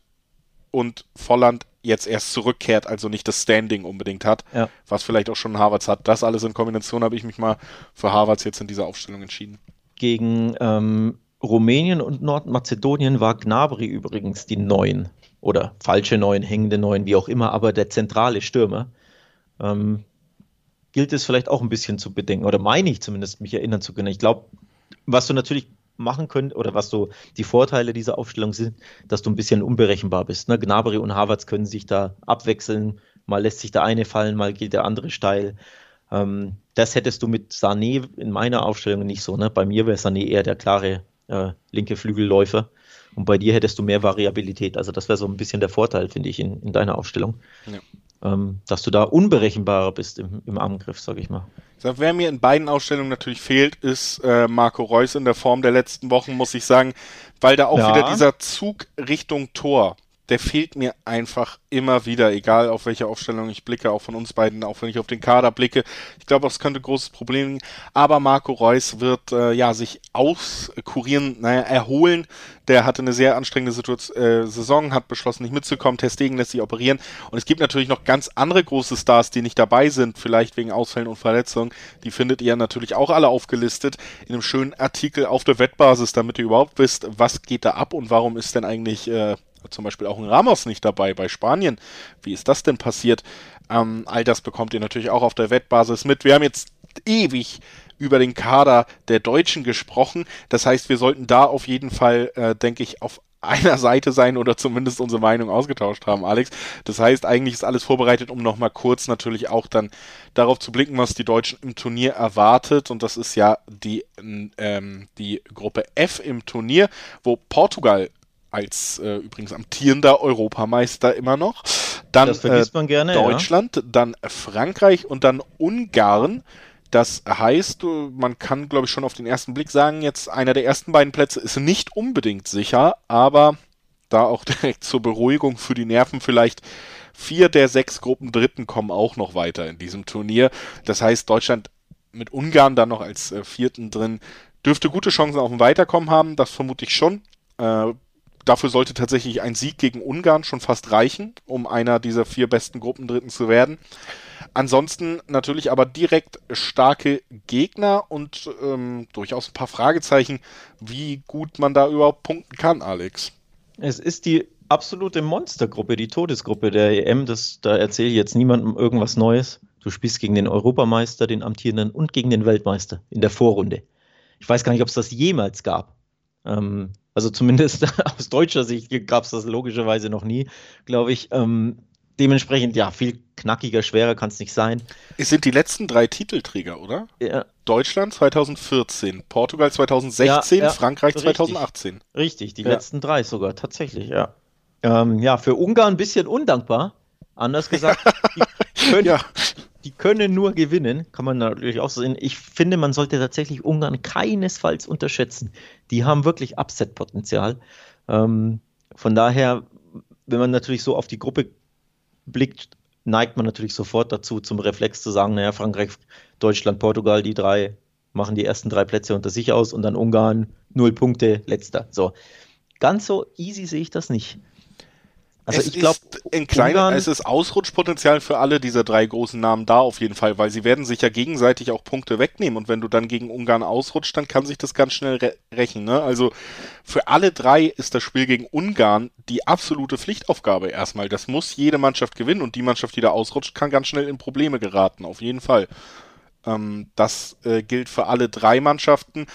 und Volland jetzt erst zurückkehrt, also nicht das Standing unbedingt hat, ja. was vielleicht auch schon Harvards hat. Das alles in Kombination habe ich mich mal für Harvards jetzt in dieser Aufstellung entschieden. Gegen ähm, Rumänien und Nordmazedonien war Gnabry übrigens die Neun oder falsche Neun, hängende Neun, wie auch immer, aber der zentrale Stürmer. Ähm, gilt es vielleicht auch ein bisschen zu bedenken, oder meine ich zumindest, mich erinnern zu können. Ich glaube, was du natürlich machen können oder was so die Vorteile dieser Aufstellung sind, dass du ein bisschen unberechenbar bist. Ne? Gnabry und Havertz können sich da abwechseln. Mal lässt sich der eine fallen, mal geht der andere steil. Ähm, das hättest du mit Sané in meiner Aufstellung nicht so. Ne? Bei mir wäre Sané eher der klare äh, linke Flügelläufer. Und bei dir hättest du mehr Variabilität. Also das wäre so ein bisschen der Vorteil, finde ich, in, in deiner Aufstellung. Ja ähm, dass du da unberechenbarer bist im, im Angriff, sag ich mal. Wer mir in beiden Ausstellungen natürlich fehlt, ist äh, Marco Reus in der Form der letzten Wochen, muss ich sagen, weil da auch ja. wieder dieser Zug Richtung Tor, der fehlt mir einfach immer wieder, egal auf welche Aufstellung ich blicke, auch von uns beiden, auch wenn ich auf den Kader blicke. Ich glaube, das könnte ein großes Problem sein. Aber Marco Reus wird äh, ja sich auskurieren, naja, erholen. Der hatte eine sehr anstrengende Situation, äh, Saison, hat beschlossen, nicht mitzukommen. Testegen lässt sich operieren. Und es gibt natürlich noch ganz andere große Stars, die nicht dabei sind, vielleicht wegen Ausfällen und Verletzungen. Die findet ihr natürlich auch alle aufgelistet in einem schönen Artikel auf der Wettbasis, damit ihr überhaupt wisst, was geht da ab und warum ist denn eigentlich äh, zum Beispiel auch ein Ramos nicht dabei bei Spanien. Wie ist das denn passiert? Ähm, all das bekommt ihr natürlich auch auf der Wettbasis mit. Wir haben jetzt ewig über den Kader der Deutschen gesprochen. Das heißt, wir sollten da auf jeden Fall, äh, denke ich, auf einer Seite sein oder zumindest unsere Meinung ausgetauscht haben, Alex. Das heißt, eigentlich ist alles vorbereitet, um nochmal kurz natürlich auch dann darauf zu blicken, was die Deutschen im Turnier erwartet. Und das ist ja die, ähm, die Gruppe F im Turnier, wo Portugal als äh, übrigens amtierender Europameister immer noch. Dann man gerne, Deutschland, ja. dann Frankreich und dann Ungarn. Das heißt, man kann, glaube ich, schon auf den ersten Blick sagen, jetzt einer der ersten beiden Plätze ist nicht unbedingt sicher, aber da auch direkt zur Beruhigung für die Nerven vielleicht vier der sechs Gruppen Dritten kommen auch noch weiter in diesem Turnier. Das heißt, Deutschland mit Ungarn dann noch als äh, vierten drin dürfte gute Chancen auf ein Weiterkommen haben, das vermute ich schon. Äh, dafür sollte tatsächlich ein Sieg gegen Ungarn schon fast reichen, um einer dieser vier besten Gruppendritten zu werden. Ansonsten natürlich aber direkt starke Gegner und ähm, durchaus ein paar Fragezeichen, wie gut man da überhaupt punkten kann, Alex. Es ist die absolute Monstergruppe, die Todesgruppe der EM. Das, da erzähle ich jetzt niemandem irgendwas Neues. Du spielst gegen den Europameister, den amtierenden und gegen den Weltmeister in der Vorrunde. Ich weiß gar nicht, ob es das jemals gab. Ähm, also zumindest aus deutscher Sicht gab es das logischerweise noch nie, glaube ich. Ähm, dementsprechend, ja, viel knackiger, schwerer kann es nicht sein. Es sind die letzten drei Titelträger, oder? Ja. Deutschland 2014, Portugal 2016, ja, ja, Frankreich 2018. Richtig, richtig die letzten drei sogar, tatsächlich, ja. Ähm, ja, für Ungarn ein bisschen undankbar. Anders gesagt, die können, die können nur gewinnen, kann man natürlich auch sehen. Ich finde, man sollte tatsächlich Ungarn keinesfalls unterschätzen. Die haben wirklich Upset-Potenzial. Ähm, Von daher, wenn man natürlich so auf die Gruppe blickt, neigt man natürlich sofort dazu, zum Reflex zu sagen, naja, Frankreich, Deutschland, Portugal, die drei machen die ersten drei Plätze unter sich aus und dann Ungarn, null Punkte, letzter. So. Ganz so easy sehe ich das nicht. Also es ich glaube, es ist Ausrutschpotenzial für alle dieser drei großen Namen da auf jeden Fall, weil sie werden sich ja gegenseitig auch Punkte wegnehmen und wenn du dann gegen Ungarn ausrutscht, dann kann sich das ganz schnell re rächen. Ne? Also für alle drei ist das Spiel gegen Ungarn die absolute Pflichtaufgabe erstmal. Das muss jede Mannschaft gewinnen und die Mannschaft, die da ausrutscht, kann ganz schnell in Probleme geraten, auf jeden Fall. Ähm, das äh, gilt für alle drei Mannschaften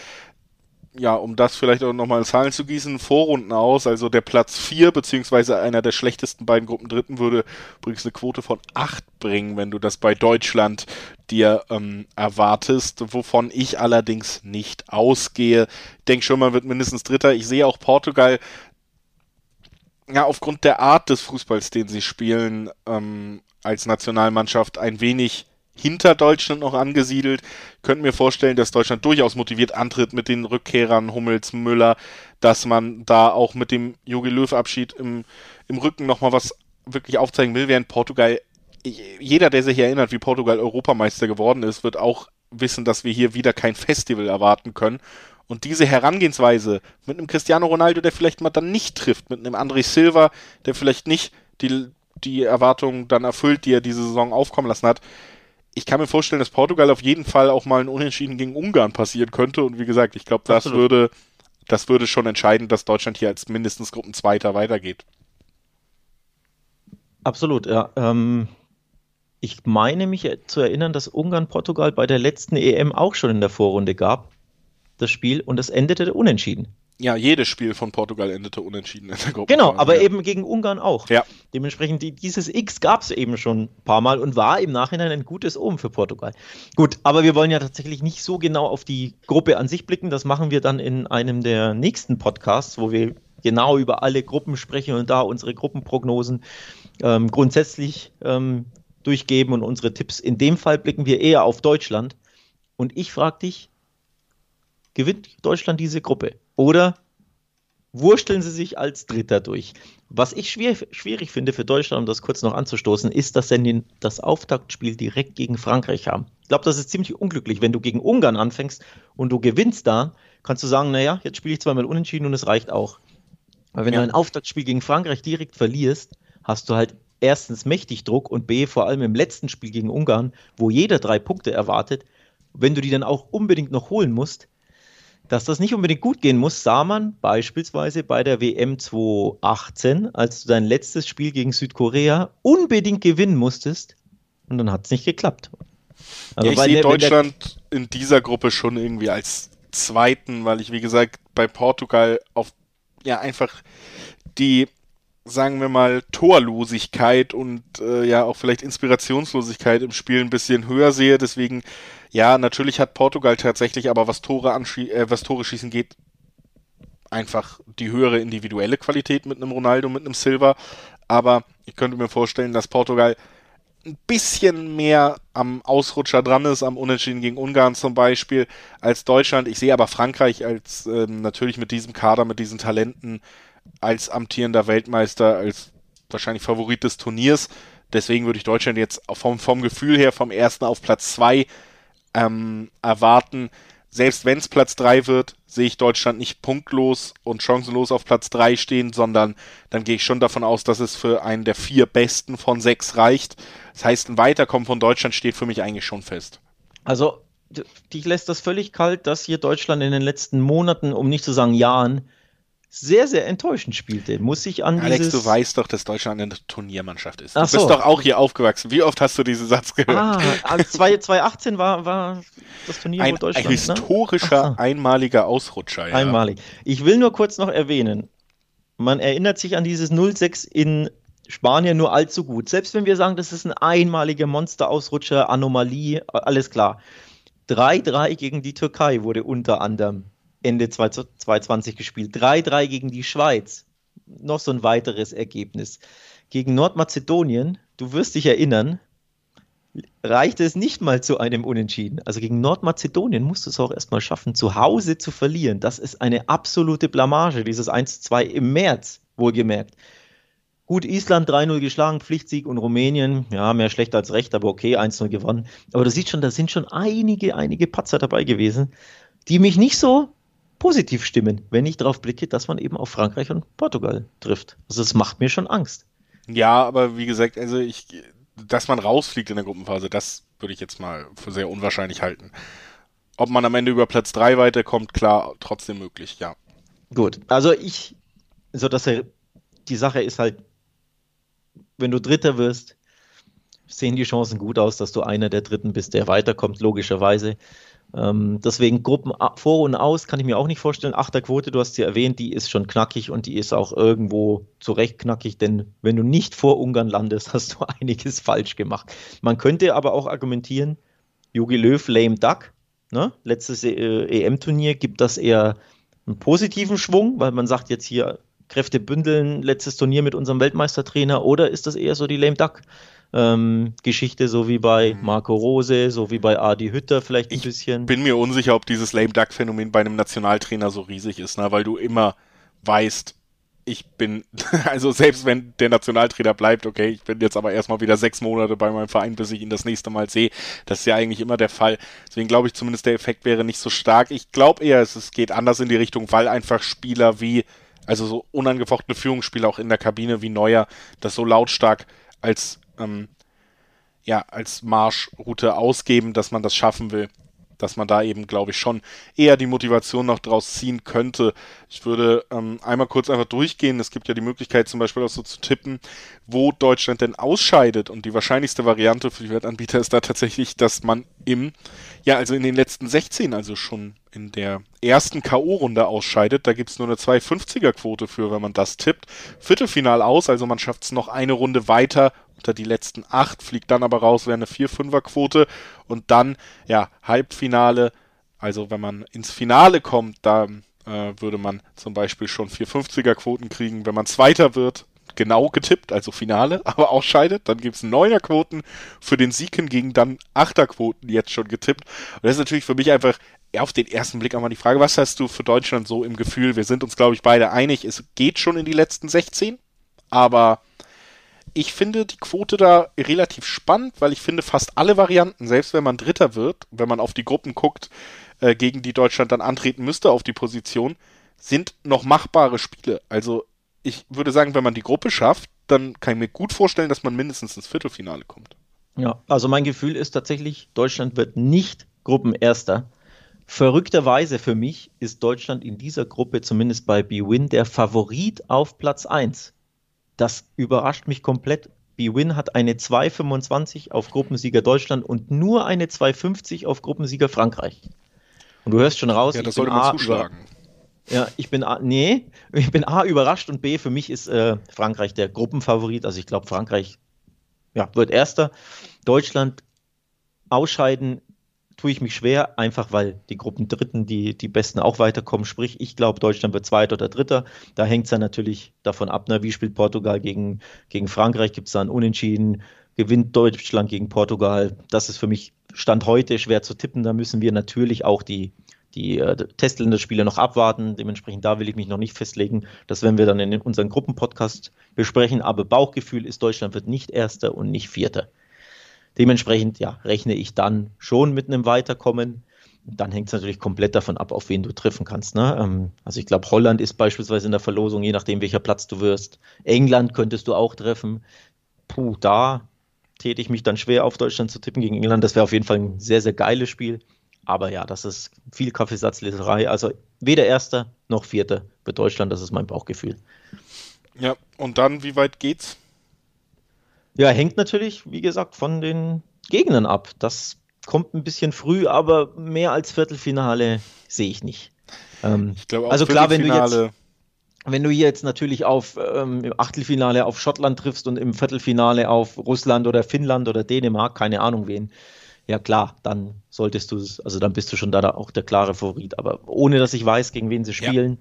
ja, um das vielleicht auch nochmal in Zahlen zu gießen, Vorrunden aus. Also der Platz 4, beziehungsweise einer der schlechtesten beiden Gruppen Dritten, würde übrigens eine Quote von 8 bringen, wenn du das bei Deutschland dir ähm, erwartest, wovon ich allerdings nicht ausgehe. Ich denke schon, man wird mindestens Dritter. Ich sehe auch Portugal, ja, aufgrund der Art des Fußballs, den sie spielen, ähm, als Nationalmannschaft ein wenig hinter Deutschland noch angesiedelt. Könnten mir vorstellen, dass Deutschland durchaus motiviert antritt mit den Rückkehrern Hummels, Müller, dass man da auch mit dem Jogi Löw-Abschied im, im Rücken nochmal was wirklich aufzeigen will, während Portugal, jeder, der sich erinnert, wie Portugal Europameister geworden ist, wird auch wissen, dass wir hier wieder kein Festival erwarten können. Und diese Herangehensweise mit einem Cristiano Ronaldo, der vielleicht mal dann nicht trifft, mit einem André Silva, der vielleicht nicht die, die Erwartungen dann erfüllt, die er diese Saison aufkommen lassen hat, ich kann mir vorstellen, dass Portugal auf jeden Fall auch mal ein Unentschieden gegen Ungarn passieren könnte. Und wie gesagt, ich glaube, das würde, das würde schon entscheiden, dass Deutschland hier als mindestens Gruppenzweiter weitergeht. Absolut, ja. Ähm, ich meine mich zu erinnern, dass Ungarn Portugal bei der letzten EM auch schon in der Vorrunde gab, das Spiel, und es endete unentschieden. Ja, jedes Spiel von Portugal endete unentschieden in der Gruppe. Genau, aber ja. eben gegen Ungarn auch. Ja. Dementsprechend, die, dieses X gab es eben schon ein paar Mal und war im Nachhinein ein gutes Omen für Portugal. Gut, aber wir wollen ja tatsächlich nicht so genau auf die Gruppe an sich blicken. Das machen wir dann in einem der nächsten Podcasts, wo wir genau über alle Gruppen sprechen und da unsere Gruppenprognosen ähm, grundsätzlich ähm, durchgeben und unsere Tipps. In dem Fall blicken wir eher auf Deutschland. Und ich frage dich, gewinnt Deutschland diese Gruppe? Oder wursteln sie sich als Dritter durch? Was ich schwer, schwierig finde für Deutschland, um das kurz noch anzustoßen, ist, dass sie das Auftaktspiel direkt gegen Frankreich haben. Ich glaube, das ist ziemlich unglücklich. Wenn du gegen Ungarn anfängst und du gewinnst da, kannst du sagen, naja, jetzt spiele ich zweimal unentschieden und es reicht auch. Aber wenn ja. du ein Auftaktspiel gegen Frankreich direkt verlierst, hast du halt erstens mächtig Druck und B, vor allem im letzten Spiel gegen Ungarn, wo jeder drei Punkte erwartet, wenn du die dann auch unbedingt noch holen musst, dass das nicht unbedingt gut gehen muss, sah man beispielsweise bei der WM 2018, als du dein letztes Spiel gegen Südkorea unbedingt gewinnen musstest und dann hat es nicht geklappt. Also ja, ich sehe Deutschland in dieser Gruppe schon irgendwie als Zweiten, weil ich, wie gesagt, bei Portugal auf ja einfach die sagen wir mal, Torlosigkeit und äh, ja auch vielleicht Inspirationslosigkeit im Spiel ein bisschen höher sehe. Deswegen, ja, natürlich hat Portugal tatsächlich, aber was Tore äh, was Tore schießen geht, einfach die höhere individuelle Qualität mit einem Ronaldo, mit einem Silva. Aber ich könnte mir vorstellen, dass Portugal ein bisschen mehr am Ausrutscher dran ist, am Unentschieden gegen Ungarn zum Beispiel, als Deutschland. Ich sehe aber Frankreich als ähm, natürlich mit diesem Kader, mit diesen Talenten als amtierender Weltmeister, als wahrscheinlich Favorit des Turniers. Deswegen würde ich Deutschland jetzt vom, vom Gefühl her vom ersten auf Platz zwei ähm, erwarten. Selbst wenn es Platz drei wird, sehe ich Deutschland nicht punktlos und chancenlos auf Platz drei stehen, sondern dann gehe ich schon davon aus, dass es für einen der vier Besten von sechs reicht. Das heißt, ein Weiterkommen von Deutschland steht für mich eigentlich schon fest. Also, dich lässt das völlig kalt, dass hier Deutschland in den letzten Monaten, um nicht zu sagen Jahren, sehr, sehr enttäuschend spielte. Muss ich an Alex, du weißt doch, dass Deutschland eine Turniermannschaft ist. Du Ach bist so. doch auch hier aufgewachsen. Wie oft hast du diesen Satz gehört? Ah, also 2018 war, war das Turnier ein, Deutschland. Ein ne? historischer, ne? einmaliger Ausrutscher. Ja. Einmalig. Ich will nur kurz noch erwähnen, man erinnert sich an dieses 0-6 in Spanien nur allzu gut. Selbst wenn wir sagen, das ist ein einmaliger Monsterausrutscher, Anomalie, alles klar. 3-3 gegen die Türkei wurde unter anderem Ende 2020 gespielt. 3-3 gegen die Schweiz. Noch so ein weiteres Ergebnis. Gegen Nordmazedonien, du wirst dich erinnern, reichte es nicht mal zu einem Unentschieden. Also gegen Nordmazedonien musst du es auch erstmal schaffen, zu Hause zu verlieren. Das ist eine absolute Blamage, dieses 1-2 im März. wohlgemerkt. Gut, Island 3-0 geschlagen, Pflichtsieg und Rumänien, ja, mehr schlecht als recht, aber okay, 1-0 gewonnen. Aber du siehst schon, da sind schon einige, einige Patzer dabei gewesen, die mich nicht so positiv stimmen, wenn ich darauf blicke, dass man eben auf Frankreich und Portugal trifft. Also es macht mir schon Angst. Ja, aber wie gesagt, also ich, dass man rausfliegt in der Gruppenphase, das würde ich jetzt mal für sehr unwahrscheinlich halten. Ob man am Ende über Platz 3 weiterkommt, klar, trotzdem möglich, ja. Gut, also ich, so dass er, die Sache ist halt, wenn du Dritter wirst, sehen die Chancen gut aus, dass du einer der Dritten bist, der weiterkommt, logischerweise. Ähm, deswegen Gruppen vor und aus kann ich mir auch nicht vorstellen. Achterquote, du hast sie erwähnt, die ist schon knackig und die ist auch irgendwo zu Recht knackig, denn wenn du nicht vor Ungarn landest, hast du einiges falsch gemacht. Man könnte aber auch argumentieren, Jogi Löw, lame duck. Ne? Letztes äh, EM-Turnier gibt das eher einen positiven Schwung, weil man sagt jetzt hier Kräfte bündeln, letztes Turnier mit unserem Weltmeistertrainer, oder ist das eher so die lame duck? Ähm, Geschichte, so wie bei mhm. Marco Rose, so wie bei Adi Hütter vielleicht ein ich bisschen. Ich bin mir unsicher, ob dieses Lame Duck Phänomen bei einem Nationaltrainer so riesig ist, ne? weil du immer weißt, ich bin, also selbst wenn der Nationaltrainer bleibt, okay, ich bin jetzt aber erstmal wieder sechs Monate bei meinem Verein, bis ich ihn das nächste Mal sehe. Das ist ja eigentlich immer der Fall. Deswegen glaube ich zumindest, der Effekt wäre nicht so stark. Ich glaube eher, es, es geht anders in die Richtung, weil einfach Spieler wie, also so unangefochtene Führungsspieler auch in der Kabine wie Neuer, das so lautstark als ähm, ja, als Marschroute ausgeben, dass man das schaffen will. Dass man da eben, glaube ich, schon eher die Motivation noch draus ziehen könnte. Ich würde ähm, einmal kurz einfach durchgehen. Es gibt ja die Möglichkeit, zum Beispiel auch so zu tippen, wo Deutschland denn ausscheidet. Und die wahrscheinlichste Variante für die Wettanbieter ist da tatsächlich, dass man im, ja, also in den letzten 16, also schon in der ersten K.O.-Runde ausscheidet. Da gibt es nur eine 250er-Quote für, wenn man das tippt. Viertelfinal aus, also man schafft es noch eine Runde weiter unter die letzten acht, fliegt dann aber raus, wäre eine 4-5er-Quote. Und dann, ja, Halbfinale, also wenn man ins Finale kommt, da äh, würde man zum Beispiel schon 450er-Quoten kriegen. Wenn man Zweiter wird, genau getippt, also Finale, aber ausscheidet, dann gibt es Neuner-Quoten für den Sieg hingegen dann Achterquoten jetzt schon getippt. Und das ist natürlich für mich einfach auf den ersten Blick auch mal die Frage, was hast du für Deutschland so im Gefühl? Wir sind uns, glaube ich, beide einig, es geht schon in die letzten 16, aber ich finde die Quote da relativ spannend, weil ich finde fast alle Varianten, selbst wenn man Dritter wird, wenn man auf die Gruppen guckt, äh, gegen die Deutschland dann antreten müsste auf die Position, sind noch machbare Spiele. Also ich würde sagen, wenn man die Gruppe schafft, dann kann ich mir gut vorstellen, dass man mindestens ins Viertelfinale kommt. Ja, also mein Gefühl ist tatsächlich, Deutschland wird nicht Gruppenerster. Verrückterweise für mich ist Deutschland in dieser Gruppe, zumindest bei B-Win, der Favorit auf Platz 1. Das überrascht mich komplett. B-Win hat eine 2,25 auf Gruppensieger Deutschland und nur eine 2,50 auf Gruppensieger Frankreich. Und du hörst schon raus, ja, das sollte man A zuschlagen. Ja, ich bin A, nee, ich bin A überrascht und B, für mich ist äh, Frankreich der Gruppenfavorit. Also ich glaube, Frankreich ja, wird Erster. Deutschland ausscheiden tue ich mich schwer, einfach weil die Gruppen Dritten, die, die Besten auch weiterkommen. Sprich, ich glaube, Deutschland wird Zweiter oder Dritter. Da hängt es dann natürlich davon ab, ne, wie spielt Portugal gegen, gegen Frankreich, gibt es da ein Unentschieden, gewinnt Deutschland gegen Portugal. Das ist für mich Stand heute schwer zu tippen. Da müssen wir natürlich auch die, die äh, Testländerspiele noch abwarten. Dementsprechend da will ich mich noch nicht festlegen. Das werden wir dann in unserem Gruppenpodcast besprechen. Aber Bauchgefühl ist, Deutschland wird nicht Erster und nicht Vierter. Dementsprechend ja, rechne ich dann schon mit einem Weiterkommen. Dann hängt es natürlich komplett davon ab, auf wen du treffen kannst. Ne? Ähm, also ich glaube, Holland ist beispielsweise in der Verlosung, je nachdem, welcher Platz du wirst. England könntest du auch treffen. Puh, da täte ich mich dann schwer auf Deutschland zu tippen gegen England. Das wäre auf jeden Fall ein sehr, sehr geiles Spiel. Aber ja, das ist viel Kaffeesatzleserei. Also weder Erster noch Vierter für Deutschland, das ist mein Bauchgefühl. Ja, und dann, wie weit geht's? Ja, hängt natürlich, wie gesagt, von den Gegnern ab. Das kommt ein bisschen früh, aber mehr als Viertelfinale sehe ich nicht. Ähm, ich glaube, also klar, wenn du jetzt wenn du jetzt natürlich auf ähm, im Achtelfinale auf Schottland triffst und im Viertelfinale auf Russland oder Finnland oder Dänemark, keine Ahnung wen, ja klar, dann solltest du es, also dann bist du schon da, da auch der klare Favorit. Aber ohne dass ich weiß, gegen wen sie spielen,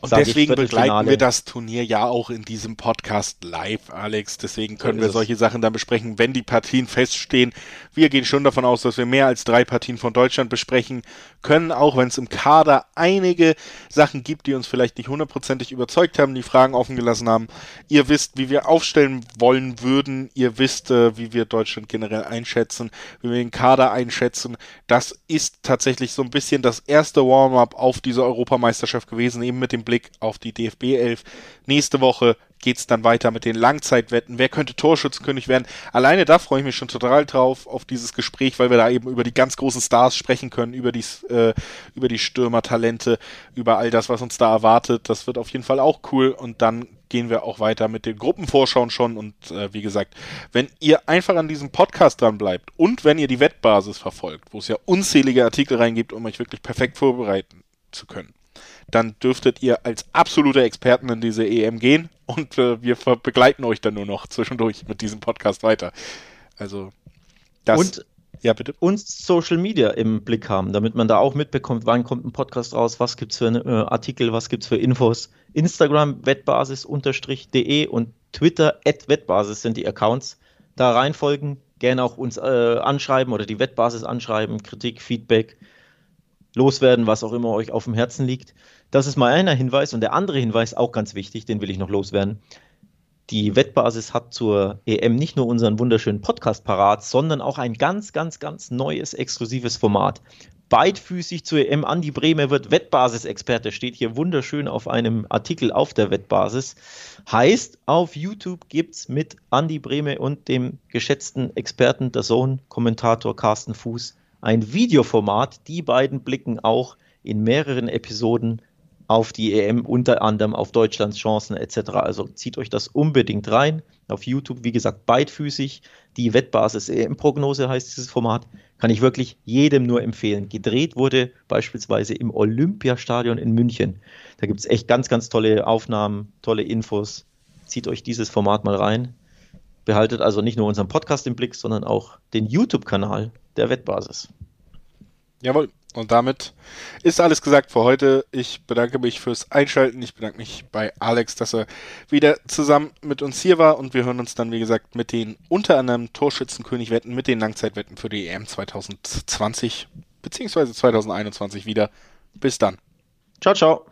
Und deswegen begleiten wir das Turnier ja auch in diesem Podcast live, Alex. Deswegen können so wir solche Sachen dann besprechen, wenn die Partien feststehen. Wir gehen schon davon aus, dass wir mehr als drei Partien von Deutschland besprechen können, auch wenn es im Kader einige Sachen gibt, die uns vielleicht nicht hundertprozentig überzeugt haben, die Fragen offen gelassen haben. Ihr wisst, wie wir aufstellen wollen würden. Ihr wisst, äh, wie wir Deutschland generell einschätzen, wie wir den Kader einschätzen. Das ist tatsächlich so ein bisschen das erste Warm-up auf diese Europameisterschaft gewesen, eben mit dem Blick auf die DFB 11. Nächste Woche geht es dann weiter mit den Langzeitwetten. Wer könnte Torschützenkönig werden? Alleine da freue ich mich schon total drauf auf dieses Gespräch, weil wir da eben über die ganz großen Stars sprechen können, über die, äh, die Stürmertalente, über all das, was uns da erwartet. Das wird auf jeden Fall auch cool. Und dann gehen wir auch weiter mit den Gruppenvorschauen schon. Und äh, wie gesagt, wenn ihr einfach an diesem Podcast dran bleibt und wenn ihr die Wettbasis verfolgt, wo es ja unzählige Artikel reingibt, um euch wirklich perfekt vorbereiten zu können, dann dürftet ihr als absolute Experten in diese EM gehen und äh, wir begleiten euch dann nur noch zwischendurch mit diesem Podcast weiter. Also das. Und ja, bitte. uns Social Media im Blick haben, damit man da auch mitbekommt, wann kommt ein Podcast raus, was gibt es für äh, Artikel, was gibt es für Infos. Instagram wettbasis-de und Twitter at wettbasis sind die Accounts. Da reinfolgen, gerne auch uns äh, anschreiben oder die Wettbasis anschreiben, Kritik, Feedback, loswerden, was auch immer euch auf dem Herzen liegt. Das ist mal einer Hinweis. Und der andere Hinweis, auch ganz wichtig, den will ich noch loswerden. Die Wettbasis hat zur EM nicht nur unseren wunderschönen Podcast parat, sondern auch ein ganz, ganz, ganz neues, exklusives Format. Beidfüßig zur EM. Andi Brehme wird Wettbasis-Experte, steht hier wunderschön auf einem Artikel auf der Wettbasis. Heißt, auf YouTube gibt es mit Andi Brehme und dem geschätzten Experten, der Zone-Kommentator Carsten Fuß, ein Videoformat. Die beiden blicken auch in mehreren Episoden auf die EM, unter anderem auf Deutschlands Chancen etc. Also zieht euch das unbedingt rein. Auf YouTube, wie gesagt, beidfüßig. Die Wettbasis EM-Prognose heißt dieses Format. Kann ich wirklich jedem nur empfehlen. Gedreht wurde beispielsweise im Olympiastadion in München. Da gibt es echt ganz, ganz tolle Aufnahmen, tolle Infos. Zieht euch dieses Format mal rein. Behaltet also nicht nur unseren Podcast im Blick, sondern auch den YouTube-Kanal der Wettbasis. Jawohl. Und damit ist alles gesagt für heute. Ich bedanke mich fürs Einschalten. Ich bedanke mich bei Alex, dass er wieder zusammen mit uns hier war. Und wir hören uns dann, wie gesagt, mit den unter anderem Torschützenkönig-Wetten, mit den Langzeitwetten für die EM 2020 bzw. 2021 wieder. Bis dann. Ciao, ciao.